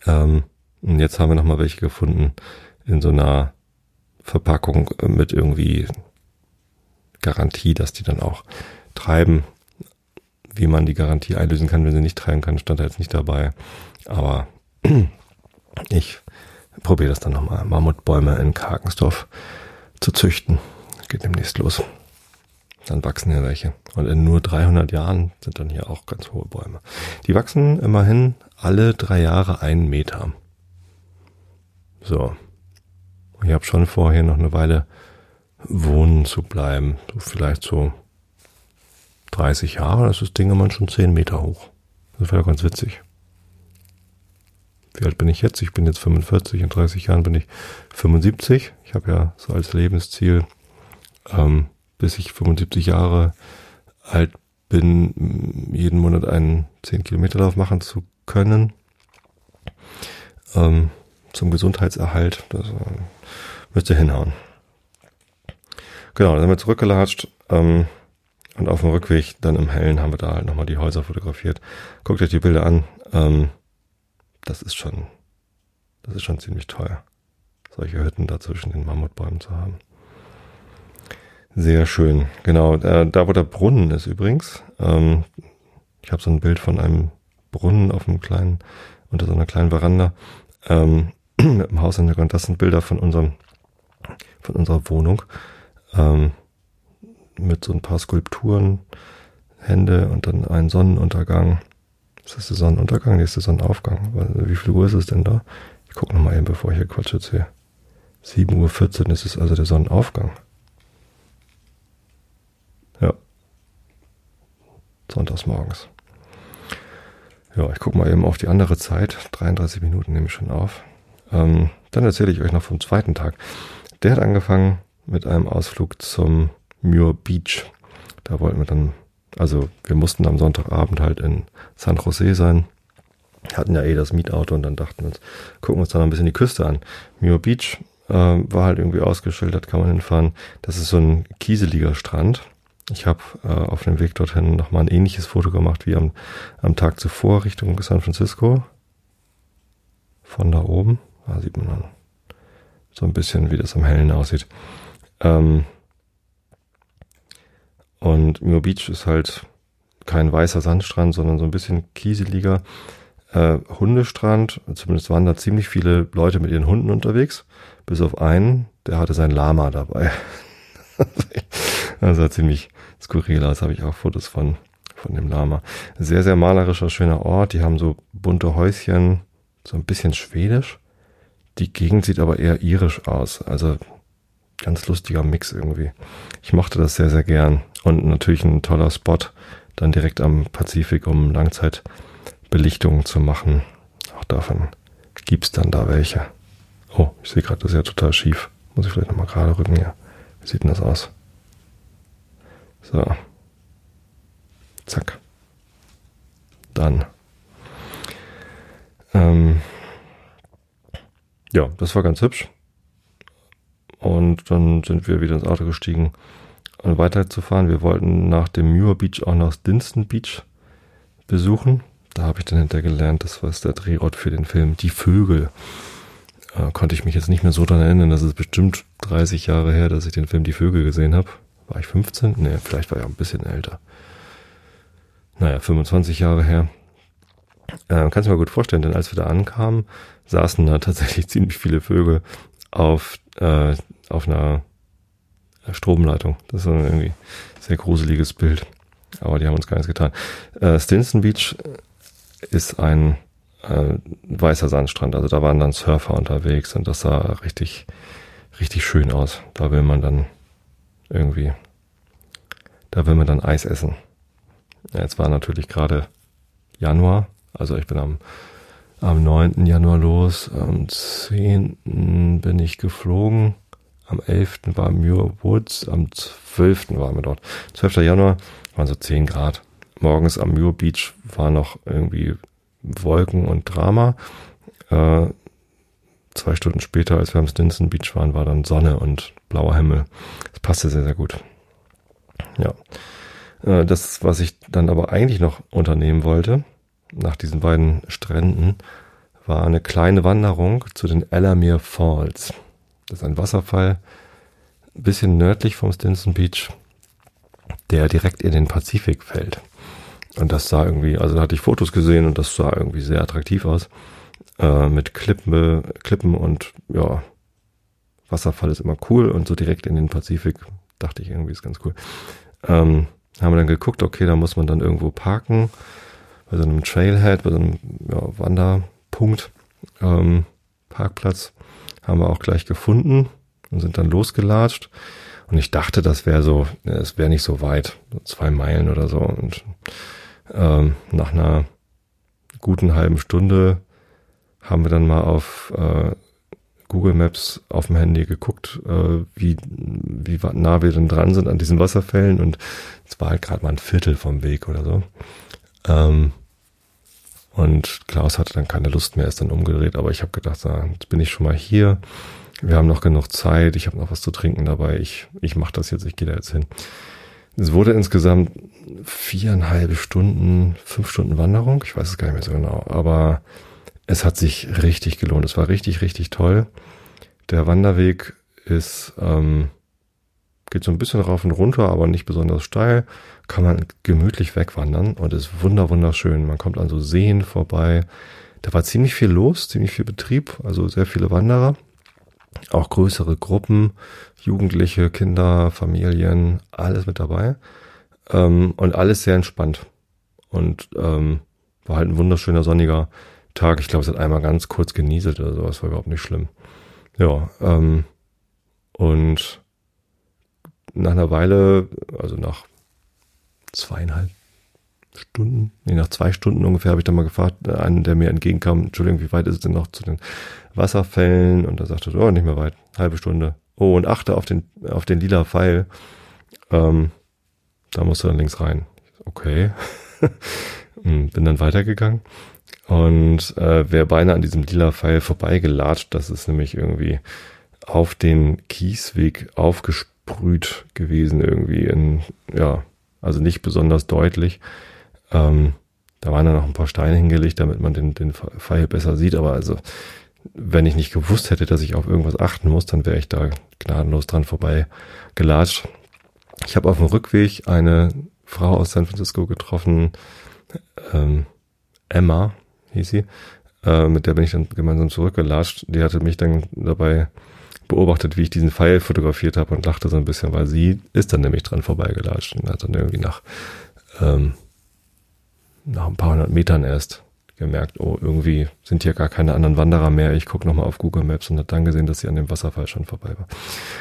Ähm, und jetzt haben wir nochmal welche gefunden in so einer Verpackung mit irgendwie Garantie, dass die dann auch treiben wie man die Garantie einlösen kann, wenn sie nicht treiben kann, stand da jetzt nicht dabei. Aber ich probiere das dann nochmal. Mammutbäume in Karkensdorf zu züchten. geht demnächst los. Dann wachsen hier welche. Und in nur 300 Jahren sind dann hier auch ganz hohe Bäume. Die wachsen immerhin alle drei Jahre einen Meter. So. Ich habe schon vor, hier noch eine Weile wohnen zu bleiben. So vielleicht so 30 Jahre, das ist Dingemann schon 10 Meter hoch. Das wäre ganz witzig. Wie alt bin ich jetzt? Ich bin jetzt 45, in 30 Jahren bin ich 75. Ich habe ja so als Lebensziel, ähm, bis ich 75 Jahre alt bin, jeden Monat einen 10 Kilometer Lauf machen zu können. Ähm, zum Gesundheitserhalt. Das äh, müsste hinhauen. Genau, dann sind wir zurückgelatscht. Ähm, und auf dem Rückweg, dann im Hellen, haben wir da halt nochmal die Häuser fotografiert. Guckt euch die Bilder an. Ähm, das ist schon, das ist schon ziemlich teuer, solche Hütten da zwischen den Mammutbäumen zu haben. Sehr schön. Genau, äh, da wo der Brunnen ist übrigens. Ähm, ich habe so ein Bild von einem Brunnen auf einem kleinen, unter so einer kleinen Veranda ähm, mit dem Haushintergrund. Das sind Bilder von unserem, von unserer Wohnung. Ähm, mit so ein paar Skulpturen, Hände und dann ein Sonnenuntergang. Ist das der Sonnenuntergang? Der Sonnenaufgang. Wie viel Uhr ist es denn da? Ich gucke nochmal eben, bevor ich hier Quatsch erzähle. 7.14 Uhr ist es also der Sonnenaufgang. Ja. Sonntags morgens. Ja, ich gucke mal eben auf die andere Zeit. 33 Minuten nehme ich schon auf. Ähm, dann erzähle ich euch noch vom zweiten Tag. Der hat angefangen mit einem Ausflug zum Muir Beach. Da wollten wir dann, also wir mussten am Sonntagabend halt in San Jose sein. Hatten ja eh das Mietauto und dann dachten wir uns, gucken uns da noch ein bisschen die Küste an. Muir Beach äh, war halt irgendwie ausgeschildert, kann man hinfahren. Das ist so ein kieseliger Strand. Ich habe äh, auf dem Weg dorthin nochmal ein ähnliches Foto gemacht wie am, am Tag zuvor Richtung San Francisco. Von da oben. Da sieht man dann so ein bisschen, wie das am Hellen aussieht. Ähm, und Mio Beach ist halt kein weißer Sandstrand, sondern so ein bisschen kieseliger äh, Hundestrand. Zumindest waren da ziemlich viele Leute mit ihren Hunden unterwegs. Bis auf einen, der hatte sein Lama dabei. also ziemlich, skurril aus. Habe ich auch Fotos von, von dem Lama. Sehr, sehr malerischer, schöner Ort. Die haben so bunte Häuschen, so ein bisschen schwedisch. Die Gegend sieht aber eher irisch aus. Also ganz lustiger Mix irgendwie. Ich mochte das sehr, sehr gern. Und natürlich ein toller Spot dann direkt am Pazifik, um Langzeitbelichtungen zu machen. Auch davon gibt's dann da welche. Oh, ich sehe gerade, das ist ja total schief. Muss ich vielleicht nochmal gerade rücken hier. Wie sieht denn das aus? So. Zack. Dann. Ähm, ja, das war ganz hübsch. Und dann sind wir wieder ins Auto gestiegen, weiterzufahren. Wir wollten nach dem Muir Beach auch noch Dinston Beach besuchen. Da habe ich dann hinterher gelernt, das war der Drehort für den Film Die Vögel. Äh, konnte ich mich jetzt nicht mehr so dran erinnern. Das ist bestimmt 30 Jahre her, dass ich den Film Die Vögel gesehen habe. War ich 15? Nee, vielleicht war ich auch ein bisschen älter. Naja, 25 Jahre her. Äh, kannst du mir gut vorstellen, denn als wir da ankamen, saßen da tatsächlich ziemlich viele Vögel auf, äh, auf einer Stromleitung. Das war irgendwie ein sehr gruseliges Bild. Aber die haben uns gar nichts getan. Äh, Stinson Beach ist ein äh, weißer Sandstrand. Also da waren dann Surfer unterwegs und das sah richtig, richtig schön aus. Da will man dann irgendwie, da will man dann Eis essen. Ja, jetzt war natürlich gerade Januar. Also ich bin am am 9. Januar los, am 10. bin ich geflogen, am 11. war Muir Woods, am 12. waren wir dort. 12. Januar waren so 10 Grad. Morgens am Muir Beach war noch irgendwie Wolken und Drama. Äh, zwei Stunden später, als wir am Stinson Beach waren, war dann Sonne und blauer Himmel. Das passte sehr, sehr gut. Ja. Äh, das, was ich dann aber eigentlich noch unternehmen wollte, nach diesen beiden Stränden war eine kleine Wanderung zu den Alamere Falls. Das ist ein Wasserfall, ein bisschen nördlich vom Stinson Beach, der direkt in den Pazifik fällt. Und das sah irgendwie, also da hatte ich Fotos gesehen und das sah irgendwie sehr attraktiv aus. Äh, mit Klippen, Klippen und ja, Wasserfall ist immer cool und so direkt in den Pazifik dachte ich irgendwie ist ganz cool. Ähm, haben wir dann geguckt, okay, da muss man dann irgendwo parken bei so einem Trailhead, bei so einem ja, Wanderpunkt, ähm, Parkplatz, haben wir auch gleich gefunden und sind dann losgelatscht. Und ich dachte, das wäre so, es wäre nicht so weit, zwei Meilen oder so. Und ähm, nach einer guten halben Stunde haben wir dann mal auf äh, Google Maps auf dem Handy geguckt, äh, wie, wie nah wir denn dran sind an diesen Wasserfällen und es war halt gerade mal ein Viertel vom Weg oder so. Ähm, und Klaus hatte dann keine Lust mehr, ist dann umgedreht, aber ich habe gedacht, so, jetzt bin ich schon mal hier. Wir haben noch genug Zeit, ich habe noch was zu trinken dabei, ich, ich mache das jetzt, ich gehe da jetzt hin. Es wurde insgesamt viereinhalb Stunden, fünf Stunden Wanderung, ich weiß es gar nicht mehr so genau, aber es hat sich richtig gelohnt. Es war richtig, richtig toll. Der Wanderweg ist, ähm, geht so ein bisschen rauf und runter, aber nicht besonders steil kann man gemütlich wegwandern und ist wunder wunderschön. Man kommt an so Seen vorbei. Da war ziemlich viel los, ziemlich viel Betrieb, also sehr viele Wanderer, auch größere Gruppen, Jugendliche, Kinder, Familien, alles mit dabei ähm, und alles sehr entspannt und ähm, war halt ein wunderschöner sonniger Tag. Ich glaube, es hat einmal ganz kurz genieselt oder sowas, war überhaupt nicht schlimm. Ja, ähm, und nach einer Weile, also nach zweieinhalb Stunden, nee, nach zwei Stunden ungefähr habe ich dann mal gefragt, äh, einen, der mir entgegenkam, Entschuldigung, wie weit ist es denn noch zu den Wasserfällen? Und er sagte, oh, nicht mehr weit, halbe Stunde. Oh, und achte auf den, auf den lila Pfeil. Ähm, da musst du dann links rein. Okay. Hm, bin dann weitergegangen und äh, wäre beinahe an diesem lila Pfeil vorbeigelatscht. Das ist nämlich irgendwie auf den Kiesweg aufgesprüht gewesen, irgendwie in, ja, also nicht besonders deutlich. Ähm, da waren dann noch ein paar Steine hingelegt, damit man den, den Pfeil besser sieht, aber also wenn ich nicht gewusst hätte, dass ich auf irgendwas achten muss, dann wäre ich da gnadenlos dran vorbei gelatscht. Ich habe auf dem Rückweg eine Frau aus San Francisco getroffen, ähm, Emma hieß sie, äh, mit der bin ich dann gemeinsam zurückgelatscht. Die hatte mich dann dabei beobachtet, wie ich diesen Pfeil fotografiert habe und lachte so ein bisschen, weil sie ist dann nämlich dran vorbeigelatscht und hat dann irgendwie nach, ähm, nach ein paar hundert Metern erst gemerkt, oh, irgendwie sind hier gar keine anderen Wanderer mehr. Ich gucke nochmal auf Google Maps und hat dann gesehen, dass sie an dem Wasserfall schon vorbei war.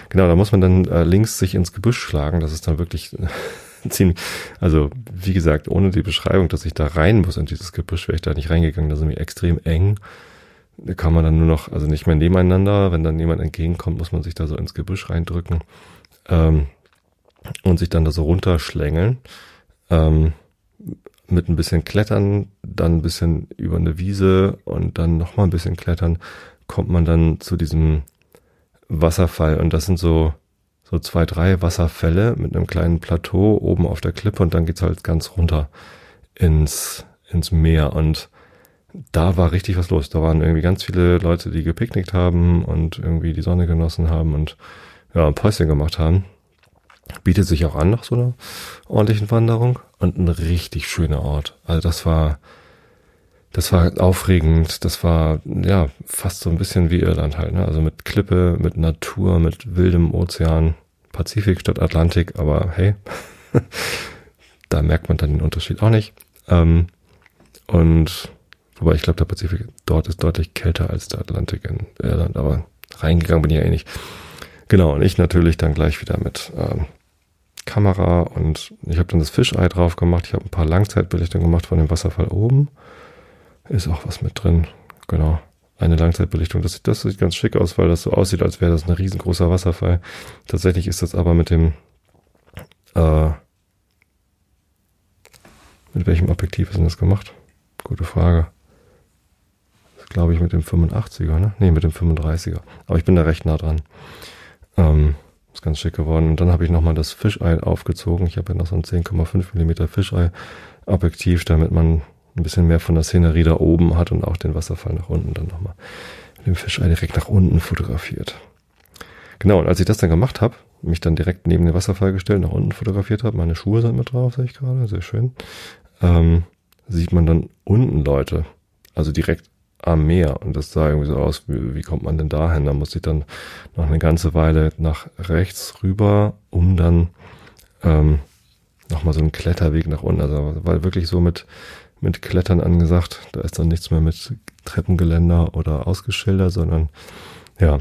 Genau, da muss man dann äh, links sich ins Gebüsch schlagen. Das ist dann wirklich ziemlich, also wie gesagt, ohne die Beschreibung, dass ich da rein muss in dieses Gebüsch, wäre ich da nicht reingegangen. Das ist nämlich extrem eng. Da kann man dann nur noch, also nicht mehr nebeneinander. Wenn dann jemand entgegenkommt, muss man sich da so ins Gebüsch reindrücken ähm, und sich dann da so runterschlängeln. Ähm, mit ein bisschen Klettern, dann ein bisschen über eine Wiese und dann nochmal ein bisschen Klettern, kommt man dann zu diesem Wasserfall. Und das sind so, so zwei, drei Wasserfälle mit einem kleinen Plateau oben auf der Klippe und dann geht's halt ganz runter ins, ins Meer. Und da war richtig was los. Da waren irgendwie ganz viele Leute, die gepicknickt haben und irgendwie die Sonne genossen haben und ja, ein Päuschen gemacht haben. Bietet sich auch an nach so einer ordentlichen Wanderung und ein richtig schöner Ort. Also das war, das war aufregend. Das war, ja, fast so ein bisschen wie Irland halt, ne? Also mit Klippe, mit Natur, mit wildem Ozean, Pazifik statt Atlantik, aber hey, da merkt man dann den Unterschied auch nicht. Ähm, und, wobei ich glaube, der Pazifik dort ist deutlich kälter als der Atlantik in Irland, aber reingegangen bin ich ja eh nicht. Genau, und ich natürlich dann gleich wieder mit ähm, Kamera und ich habe dann das Fischei drauf gemacht. Ich habe ein paar Langzeitbelichtungen gemacht von dem Wasserfall oben. Ist auch was mit drin. Genau. Eine Langzeitbelichtung. Das, das sieht ganz schick aus, weil das so aussieht, als wäre das ein riesengroßer Wasserfall. Tatsächlich ist das aber mit dem äh, mit welchem Objektiv ist denn das gemacht? Gute Frage. Glaube ich mit dem 85er, ne? Nee, mit dem 35er. Aber ich bin da recht nah dran. Ähm, ist ganz schick geworden. Und dann habe ich nochmal das Fischei aufgezogen. Ich habe ja noch so ein 10,5 mm Fischei-Objektiv, damit man ein bisschen mehr von der Szenerie da oben hat und auch den Wasserfall nach unten dann nochmal mit dem Fischei direkt nach unten fotografiert. Genau, und als ich das dann gemacht habe, mich dann direkt neben den Wasserfall gestellt, nach unten fotografiert habe, meine Schuhe sind mit drauf, sehe ich gerade, sehr schön, ähm, sieht man dann unten Leute, also direkt am Meer. Und das sah irgendwie so aus, wie, wie kommt man denn dahin? Da musste ich dann noch eine ganze Weile nach rechts rüber, um dann ähm, nochmal so einen Kletterweg nach unten. Also war wirklich so mit, mit Klettern angesagt. Da ist dann nichts mehr mit Treppengeländer oder Ausgeschilder, sondern ja,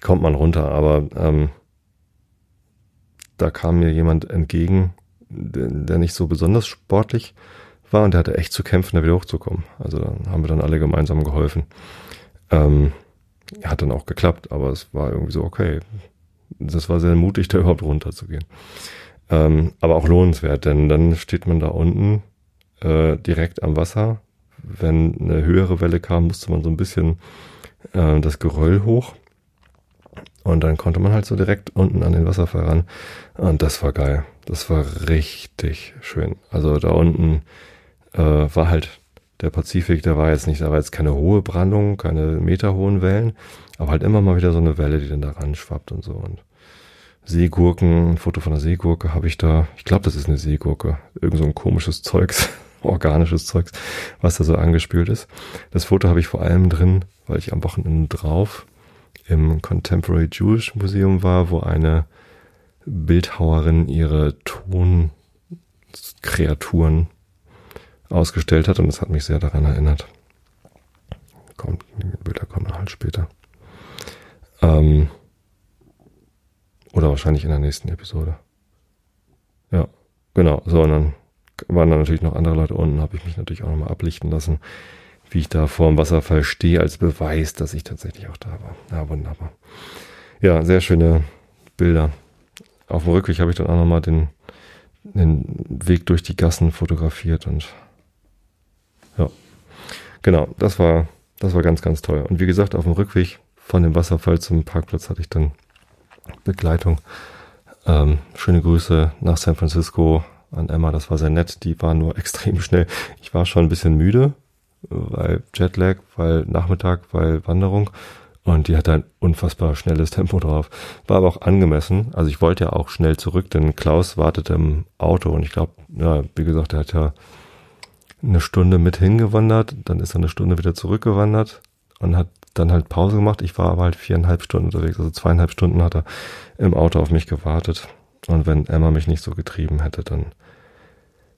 kommt man runter. Aber ähm, da kam mir jemand entgegen, der, der nicht so besonders sportlich war und der hatte echt zu kämpfen, da wieder hochzukommen. Also dann haben wir dann alle gemeinsam geholfen. Ähm, hat dann auch geklappt, aber es war irgendwie so, okay, das war sehr mutig, da überhaupt runterzugehen. Ähm, aber auch lohnenswert, denn dann steht man da unten äh, direkt am Wasser. Wenn eine höhere Welle kam, musste man so ein bisschen äh, das Geröll hoch. Und dann konnte man halt so direkt unten an den Wasserfall ran. Und das war geil. Das war richtig schön. Also da unten äh, war halt der Pazifik, der war jetzt nicht, da war jetzt keine hohe Brandung, keine meterhohen Wellen, aber halt immer mal wieder so eine Welle, die dann da ran schwappt und so. Und Seegurken, ein Foto von einer Seegurke habe ich da. Ich glaube, das ist eine Seegurke. Irgend so ein komisches Zeugs, organisches Zeugs, was da so angespült ist. Das Foto habe ich vor allem drin, weil ich am Wochenende drauf im Contemporary Jewish Museum war, wo eine Bildhauerin ihre Tonkreaturen ausgestellt hat und das hat mich sehr daran erinnert. Kommt, die Bilder kommen halt später. Ähm, oder wahrscheinlich in der nächsten Episode. Ja, genau. So, und dann waren da natürlich noch andere Leute unten, habe ich mich natürlich auch nochmal ablichten lassen, wie ich da vor dem Wasserfall stehe, als Beweis, dass ich tatsächlich auch da war. Ja, wunderbar. Ja, sehr schöne Bilder. Auf dem Rückweg habe ich dann auch nochmal den, den Weg durch die Gassen fotografiert und ja. Genau, das war, das war ganz, ganz toll. Und wie gesagt, auf dem Rückweg von dem Wasserfall zum Parkplatz hatte ich dann Begleitung. Ähm, schöne Grüße nach San Francisco an Emma, das war sehr nett. Die war nur extrem schnell. Ich war schon ein bisschen müde, weil Jetlag, weil Nachmittag, weil Wanderung. Und die hatte ein unfassbar schnelles Tempo drauf. War aber auch angemessen. Also ich wollte ja auch schnell zurück, denn Klaus wartete im Auto und ich glaube, ja, wie gesagt, er hat ja eine Stunde mit hingewandert, dann ist er eine Stunde wieder zurückgewandert und hat dann halt Pause gemacht. Ich war aber halt viereinhalb Stunden unterwegs, also zweieinhalb Stunden hat er im Auto auf mich gewartet. Und wenn Emma mich nicht so getrieben hätte, dann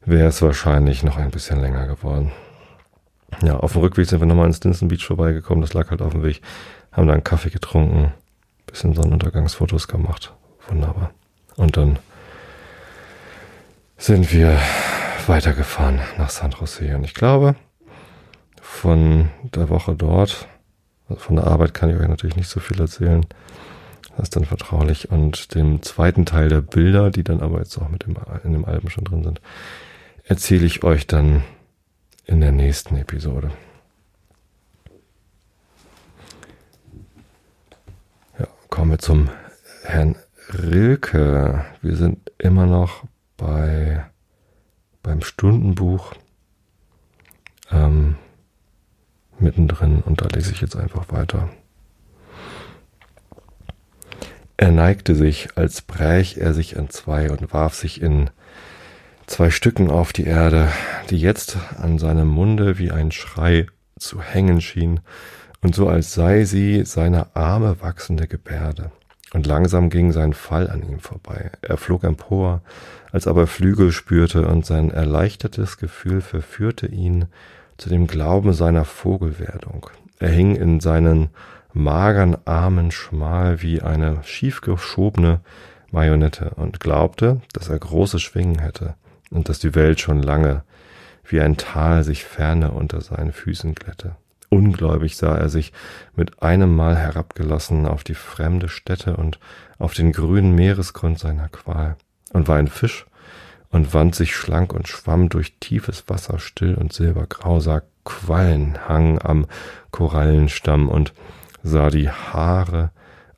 wäre es wahrscheinlich noch ein bisschen länger geworden. Ja, auf dem Rückweg sind wir nochmal in Stinson Beach vorbeigekommen. Das lag halt auf dem Weg. Haben dann Kaffee getrunken, bisschen Sonnenuntergangsfotos gemacht. Wunderbar. Und dann sind wir weitergefahren nach San Jose. Und ich glaube, von der Woche dort, also von der Arbeit kann ich euch natürlich nicht so viel erzählen. Das ist dann vertraulich. Und dem zweiten Teil der Bilder, die dann aber jetzt auch mit dem, in dem Album schon drin sind, erzähle ich euch dann in der nächsten Episode. Ja, kommen wir zum Herrn Rilke. Wir sind immer noch bei beim Stundenbuch ähm, mittendrin und da lese ich jetzt einfach weiter. Er neigte sich, als bräch er sich entzwei und warf sich in zwei Stücken auf die Erde, die jetzt an seinem Munde wie ein Schrei zu hängen schien, und so als sei sie seine arme wachsende Gebärde. Und langsam ging sein Fall an ihm vorbei. Er flog empor, als ob er Flügel spürte, und sein erleichtertes Gefühl verführte ihn zu dem Glauben seiner Vogelwerdung. Er hing in seinen magern Armen schmal wie eine schiefgeschobene Marionette und glaubte, dass er große Schwingen hätte und dass die Welt schon lange wie ein Tal sich ferne unter seinen Füßen glätte. Ungläubig sah er sich mit einem Mal herabgelassen auf die fremde Stätte und auf den grünen Meeresgrund seiner Qual und war ein Fisch und wand sich schlank und schwamm durch tiefes Wasser still und silbergrau, sah Quallenhang am Korallenstamm und sah die Haare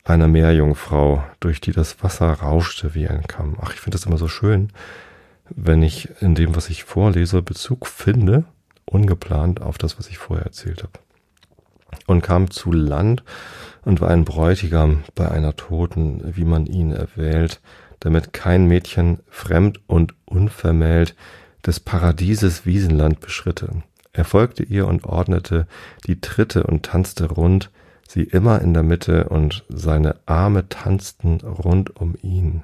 einer Meerjungfrau, durch die das Wasser rauschte wie ein Kamm. Ach, ich finde das immer so schön, wenn ich in dem, was ich vorlese, Bezug finde, ungeplant auf das, was ich vorher erzählt habe. Und kam zu Land und war ein Bräutigam bei einer Toten, wie man ihn erwählt, damit kein Mädchen fremd und unvermählt des Paradieses Wiesenland beschritte. Er folgte ihr und ordnete die Tritte und tanzte rund, sie immer in der Mitte, und seine Arme tanzten rund um ihn.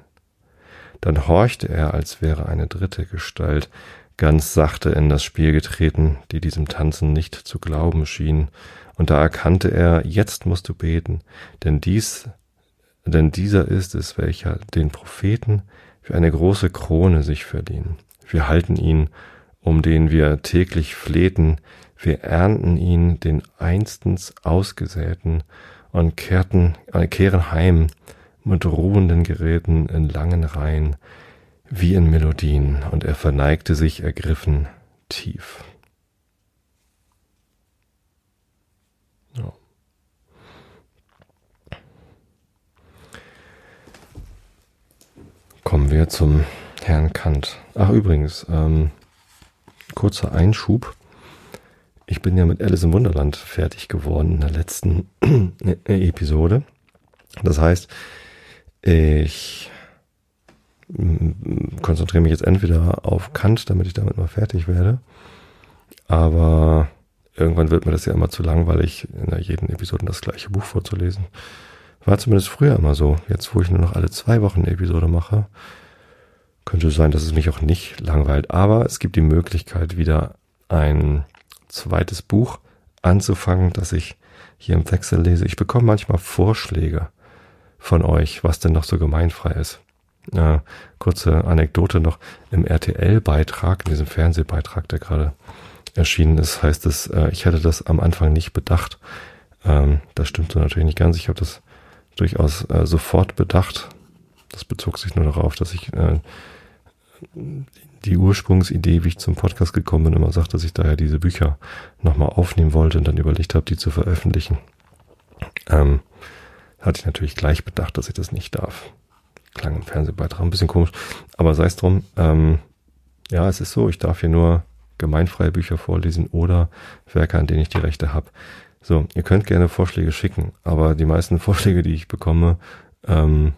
Dann horchte er, als wäre eine dritte Gestalt, ganz sachte in das Spiel getreten, die diesem Tanzen nicht zu glauben schien, und da erkannte er, jetzt musst du beten, denn dies, denn dieser ist es, welcher den Propheten für eine große Krone sich verliehen. Wir halten ihn, um den wir täglich flehten, wir ernten ihn, den einstens Ausgesäten, und kehrten, äh, kehren heim, mit ruhenden Geräten in langen Reihen, wie in Melodien, und er verneigte sich ergriffen tief. Kommen wir zum Herrn Kant. Ach übrigens, ähm, kurzer Einschub. Ich bin ja mit Alice im Wunderland fertig geworden in der letzten Episode. Das heißt, ich mm, konzentriere mich jetzt entweder auf Kant, damit ich damit mal fertig werde. Aber irgendwann wird mir das ja immer zu langweilig, in jeden Episode das gleiche Buch vorzulesen. War zumindest früher immer so. Jetzt, wo ich nur noch alle zwei Wochen eine Episode mache, könnte sein, dass es mich auch nicht langweilt. Aber es gibt die Möglichkeit, wieder ein zweites Buch anzufangen, das ich hier im Wechsel lese. Ich bekomme manchmal Vorschläge von euch, was denn noch so gemeinfrei ist. Äh, kurze Anekdote noch. Im RTL-Beitrag, in diesem Fernsehbeitrag, der gerade erschienen ist, heißt es, äh, ich hätte das am Anfang nicht bedacht. Ähm, das stimmt so natürlich nicht ganz. Ich habe das durchaus äh, sofort bedacht. Das bezog sich nur darauf, dass ich äh, die Ursprungsidee, wie ich zum Podcast gekommen bin, immer sagt, dass ich daher diese Bücher nochmal aufnehmen wollte und dann überlegt habe, die zu veröffentlichen. Ähm, hatte ich natürlich gleich bedacht, dass ich das nicht darf. Klang im Fernsehbeitrag ein bisschen komisch, aber sei es drum. Ähm, ja, es ist so, ich darf hier nur gemeinfreie Bücher vorlesen oder Werke, an denen ich die Rechte habe. So, ihr könnt gerne Vorschläge schicken, aber die meisten Vorschläge, die ich bekomme, ähm,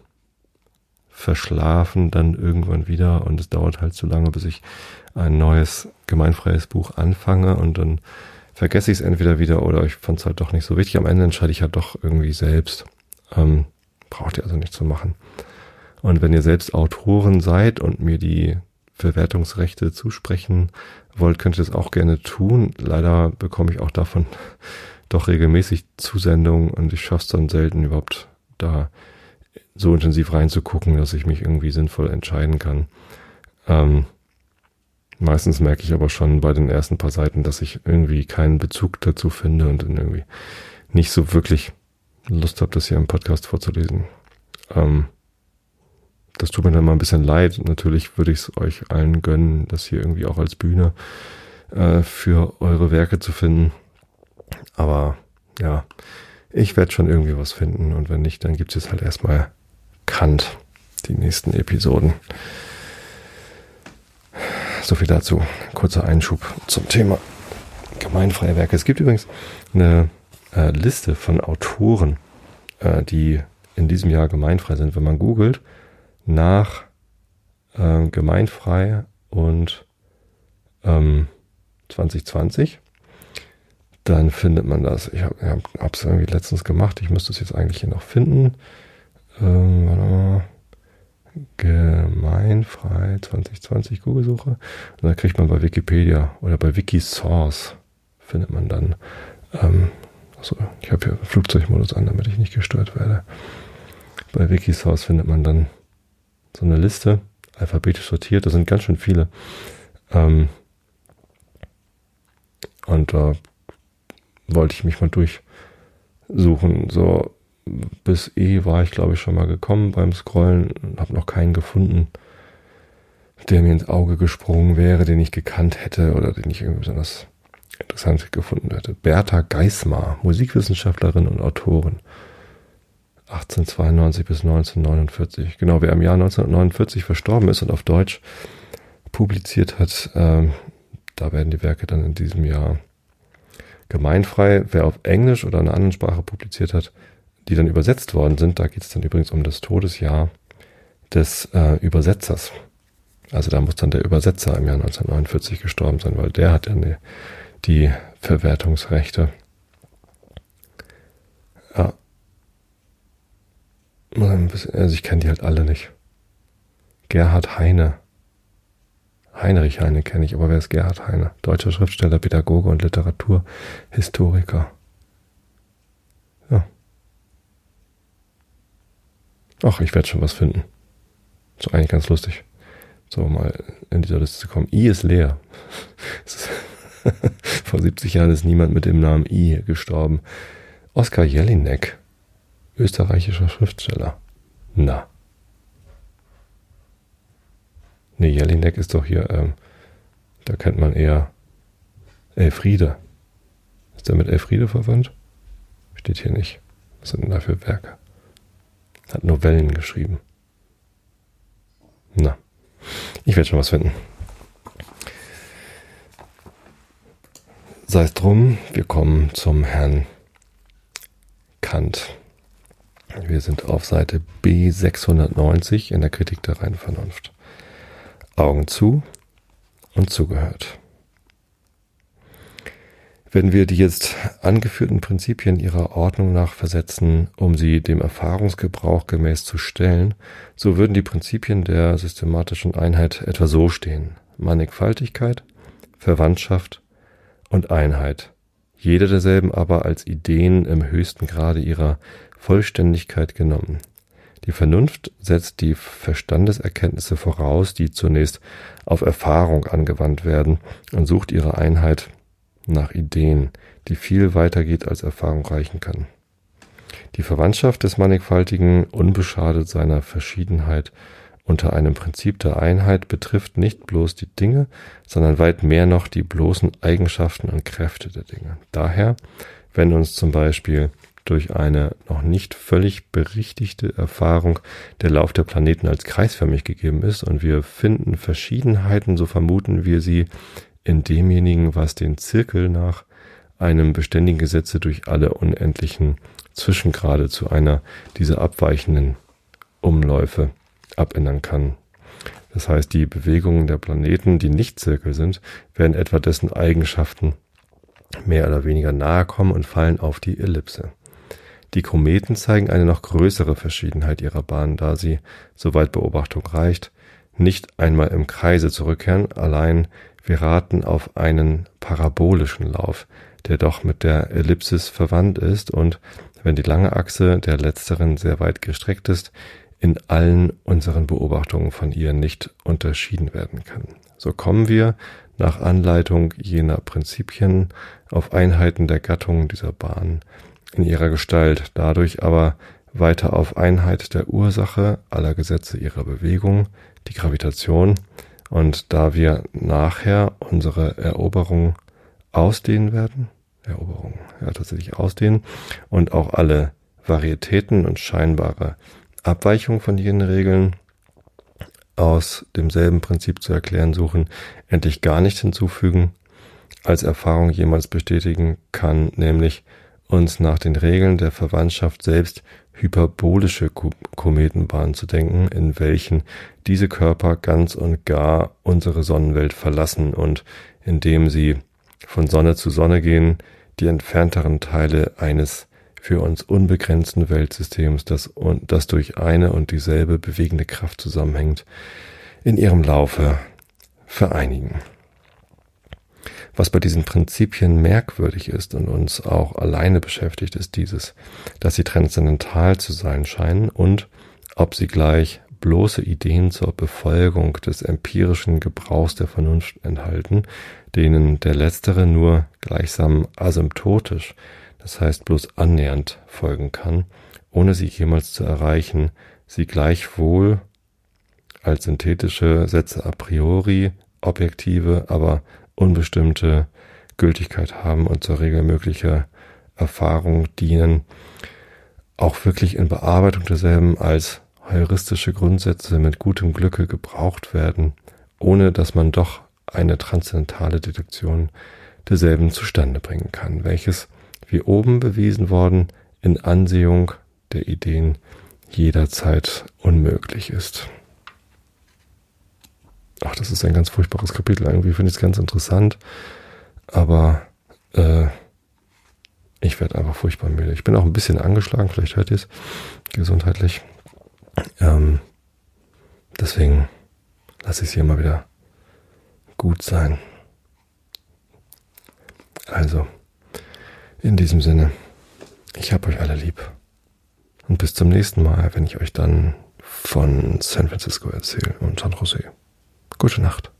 verschlafen dann irgendwann wieder und es dauert halt zu lange, bis ich ein neues gemeinfreies Buch anfange und dann vergesse ich es entweder wieder oder ich fand es halt doch nicht so wichtig. Am Ende entscheide ich halt doch irgendwie selbst. Ähm, braucht ihr also nicht zu machen. Und wenn ihr selbst Autoren seid und mir die Verwertungsrechte zusprechen wollt, könnt ihr das auch gerne tun. Leider bekomme ich auch davon doch regelmäßig Zusendungen und ich schaffe es dann selten überhaupt da so intensiv reinzugucken, dass ich mich irgendwie sinnvoll entscheiden kann. Ähm, meistens merke ich aber schon bei den ersten paar Seiten, dass ich irgendwie keinen Bezug dazu finde und dann irgendwie nicht so wirklich Lust habe, das hier im Podcast vorzulesen. Ähm, das tut mir dann mal ein bisschen leid. Natürlich würde ich es euch allen gönnen, das hier irgendwie auch als Bühne äh, für eure Werke zu finden. Aber ja, ich werde schon irgendwie was finden und wenn nicht, dann gibt es jetzt halt erstmal Kant, die nächsten Episoden. So viel dazu. Kurzer Einschub zum Thema gemeinfreie Werke. Es gibt übrigens eine äh, Liste von Autoren, äh, die in diesem Jahr gemeinfrei sind. Wenn man googelt nach äh, gemeinfrei und ähm, 2020, dann findet man das. Ich habe es irgendwie letztens gemacht. Ich müsste es jetzt eigentlich hier noch finden. Ähm. Gemeinfrei 2020 Google-Suche. Und dann kriegt man bei Wikipedia oder bei Wikisource findet man dann. Ähm, also ich habe hier Flugzeugmodus an, damit ich nicht gestört werde. Bei Wikisource findet man dann so eine Liste, alphabetisch sortiert. Da sind ganz schön viele. Ähm, und da wollte ich mich mal durchsuchen. So bis E war ich, glaube ich, schon mal gekommen beim Scrollen und habe noch keinen gefunden, der mir ins Auge gesprungen wäre, den ich gekannt hätte oder den ich irgendwie besonders interessant gefunden hätte. Bertha Geismar, Musikwissenschaftlerin und Autorin. 1892 bis 1949. Genau, wer im Jahr 1949 verstorben ist und auf Deutsch publiziert hat, ähm, da werden die Werke dann in diesem Jahr gemeinfrei. Wer auf Englisch oder einer anderen Sprache publiziert hat, die dann übersetzt worden sind, da geht es dann übrigens um das Todesjahr des äh, Übersetzers. Also da muss dann der Übersetzer im Jahr 1949 gestorben sein, weil der hat ja die, die Verwertungsrechte. Ja. Also ich kenne die halt alle nicht. Gerhard Heine Heinrich Heine kenne ich, aber wer ist Gerhard Heine? Deutscher Schriftsteller, Pädagoge und Literaturhistoriker. Ja. Ach, ich werde schon was finden. Ist eigentlich ganz lustig, so mal in dieser Liste zu kommen. I ist leer. Vor 70 Jahren ist niemand mit dem Namen I gestorben. Oskar Jelinek, österreichischer Schriftsteller. Na. Nee, Jelinek ist doch hier, ähm, da kennt man eher Elfriede. Ist der mit Elfriede verwandt? Steht hier nicht. Was sind denn da für Werke? Hat Novellen geschrieben. Na, ich werde schon was finden. Sei es drum, wir kommen zum Herrn Kant. Wir sind auf Seite B690 in der Kritik der reinen Vernunft. Augen zu und zugehört. Wenn wir die jetzt angeführten Prinzipien ihrer Ordnung nach versetzen, um sie dem Erfahrungsgebrauch gemäß zu stellen, so würden die Prinzipien der systematischen Einheit etwa so stehen. Mannigfaltigkeit, Verwandtschaft und Einheit. Jede derselben aber als Ideen im höchsten Grade ihrer Vollständigkeit genommen. Die Vernunft setzt die Verstandeserkenntnisse voraus, die zunächst auf Erfahrung angewandt werden und sucht ihre Einheit nach Ideen, die viel weiter geht als Erfahrung reichen kann. Die Verwandtschaft des Mannigfaltigen, unbeschadet seiner Verschiedenheit unter einem Prinzip der Einheit, betrifft nicht bloß die Dinge, sondern weit mehr noch die bloßen Eigenschaften und Kräfte der Dinge. Daher, wenn uns zum Beispiel durch eine noch nicht völlig berichtigte Erfahrung der Lauf der Planeten als kreisförmig gegeben ist und wir finden Verschiedenheiten, so vermuten wir sie in demjenigen, was den Zirkel nach einem beständigen Gesetze durch alle unendlichen Zwischengrade zu einer dieser abweichenden Umläufe abändern kann. Das heißt, die Bewegungen der Planeten, die nicht Zirkel sind, werden etwa dessen Eigenschaften mehr oder weniger nahe kommen und fallen auf die Ellipse. Die Kometen zeigen eine noch größere Verschiedenheit ihrer Bahn, da sie, soweit Beobachtung reicht, nicht einmal im Kreise zurückkehren, allein wir raten auf einen parabolischen Lauf, der doch mit der Ellipsis verwandt ist und, wenn die lange Achse der letzteren sehr weit gestreckt ist, in allen unseren Beobachtungen von ihr nicht unterschieden werden kann. So kommen wir nach Anleitung jener Prinzipien auf Einheiten der Gattungen dieser Bahn in ihrer Gestalt, dadurch aber weiter auf Einheit der Ursache aller Gesetze ihrer Bewegung, die Gravitation, und da wir nachher unsere Eroberung ausdehnen werden, Eroberung, ja tatsächlich ausdehnen, und auch alle Varietäten und scheinbare Abweichungen von jenen Regeln aus demselben Prinzip zu erklären suchen, endlich gar nicht hinzufügen, als Erfahrung jemals bestätigen kann, nämlich uns nach den Regeln der Verwandtschaft selbst hyperbolische Kometenbahnen zu denken, in welchen diese Körper ganz und gar unsere Sonnenwelt verlassen und indem sie von Sonne zu Sonne gehen, die entfernteren Teile eines für uns unbegrenzten Weltsystems, das, das durch eine und dieselbe bewegende Kraft zusammenhängt, in ihrem Laufe vereinigen. Was bei diesen Prinzipien merkwürdig ist und uns auch alleine beschäftigt, ist dieses, dass sie transzendental zu sein scheinen und ob sie gleich bloße Ideen zur Befolgung des empirischen Gebrauchs der Vernunft enthalten, denen der letztere nur gleichsam asymptotisch, das heißt bloß annähernd folgen kann, ohne sie jemals zu erreichen, sie gleichwohl als synthetische Sätze a priori, objektive, aber unbestimmte Gültigkeit haben und zur Regel möglicher Erfahrung dienen, auch wirklich in Bearbeitung derselben als heuristische Grundsätze mit gutem Glücke gebraucht werden, ohne dass man doch eine transzendentale Detektion derselben zustande bringen kann, welches, wie oben bewiesen worden, in Ansehung der Ideen jederzeit unmöglich ist. Ach, das ist ein ganz furchtbares Kapitel. Irgendwie finde ich es ganz interessant. Aber äh, ich werde einfach furchtbar müde. Ich bin auch ein bisschen angeschlagen, vielleicht hört ihr es, gesundheitlich. Ähm, deswegen lasse ich es hier mal wieder gut sein. Also, in diesem Sinne, ich habe euch alle lieb. Und bis zum nächsten Mal, wenn ich euch dann von San Francisco erzähle und San Jose. Gute Nacht.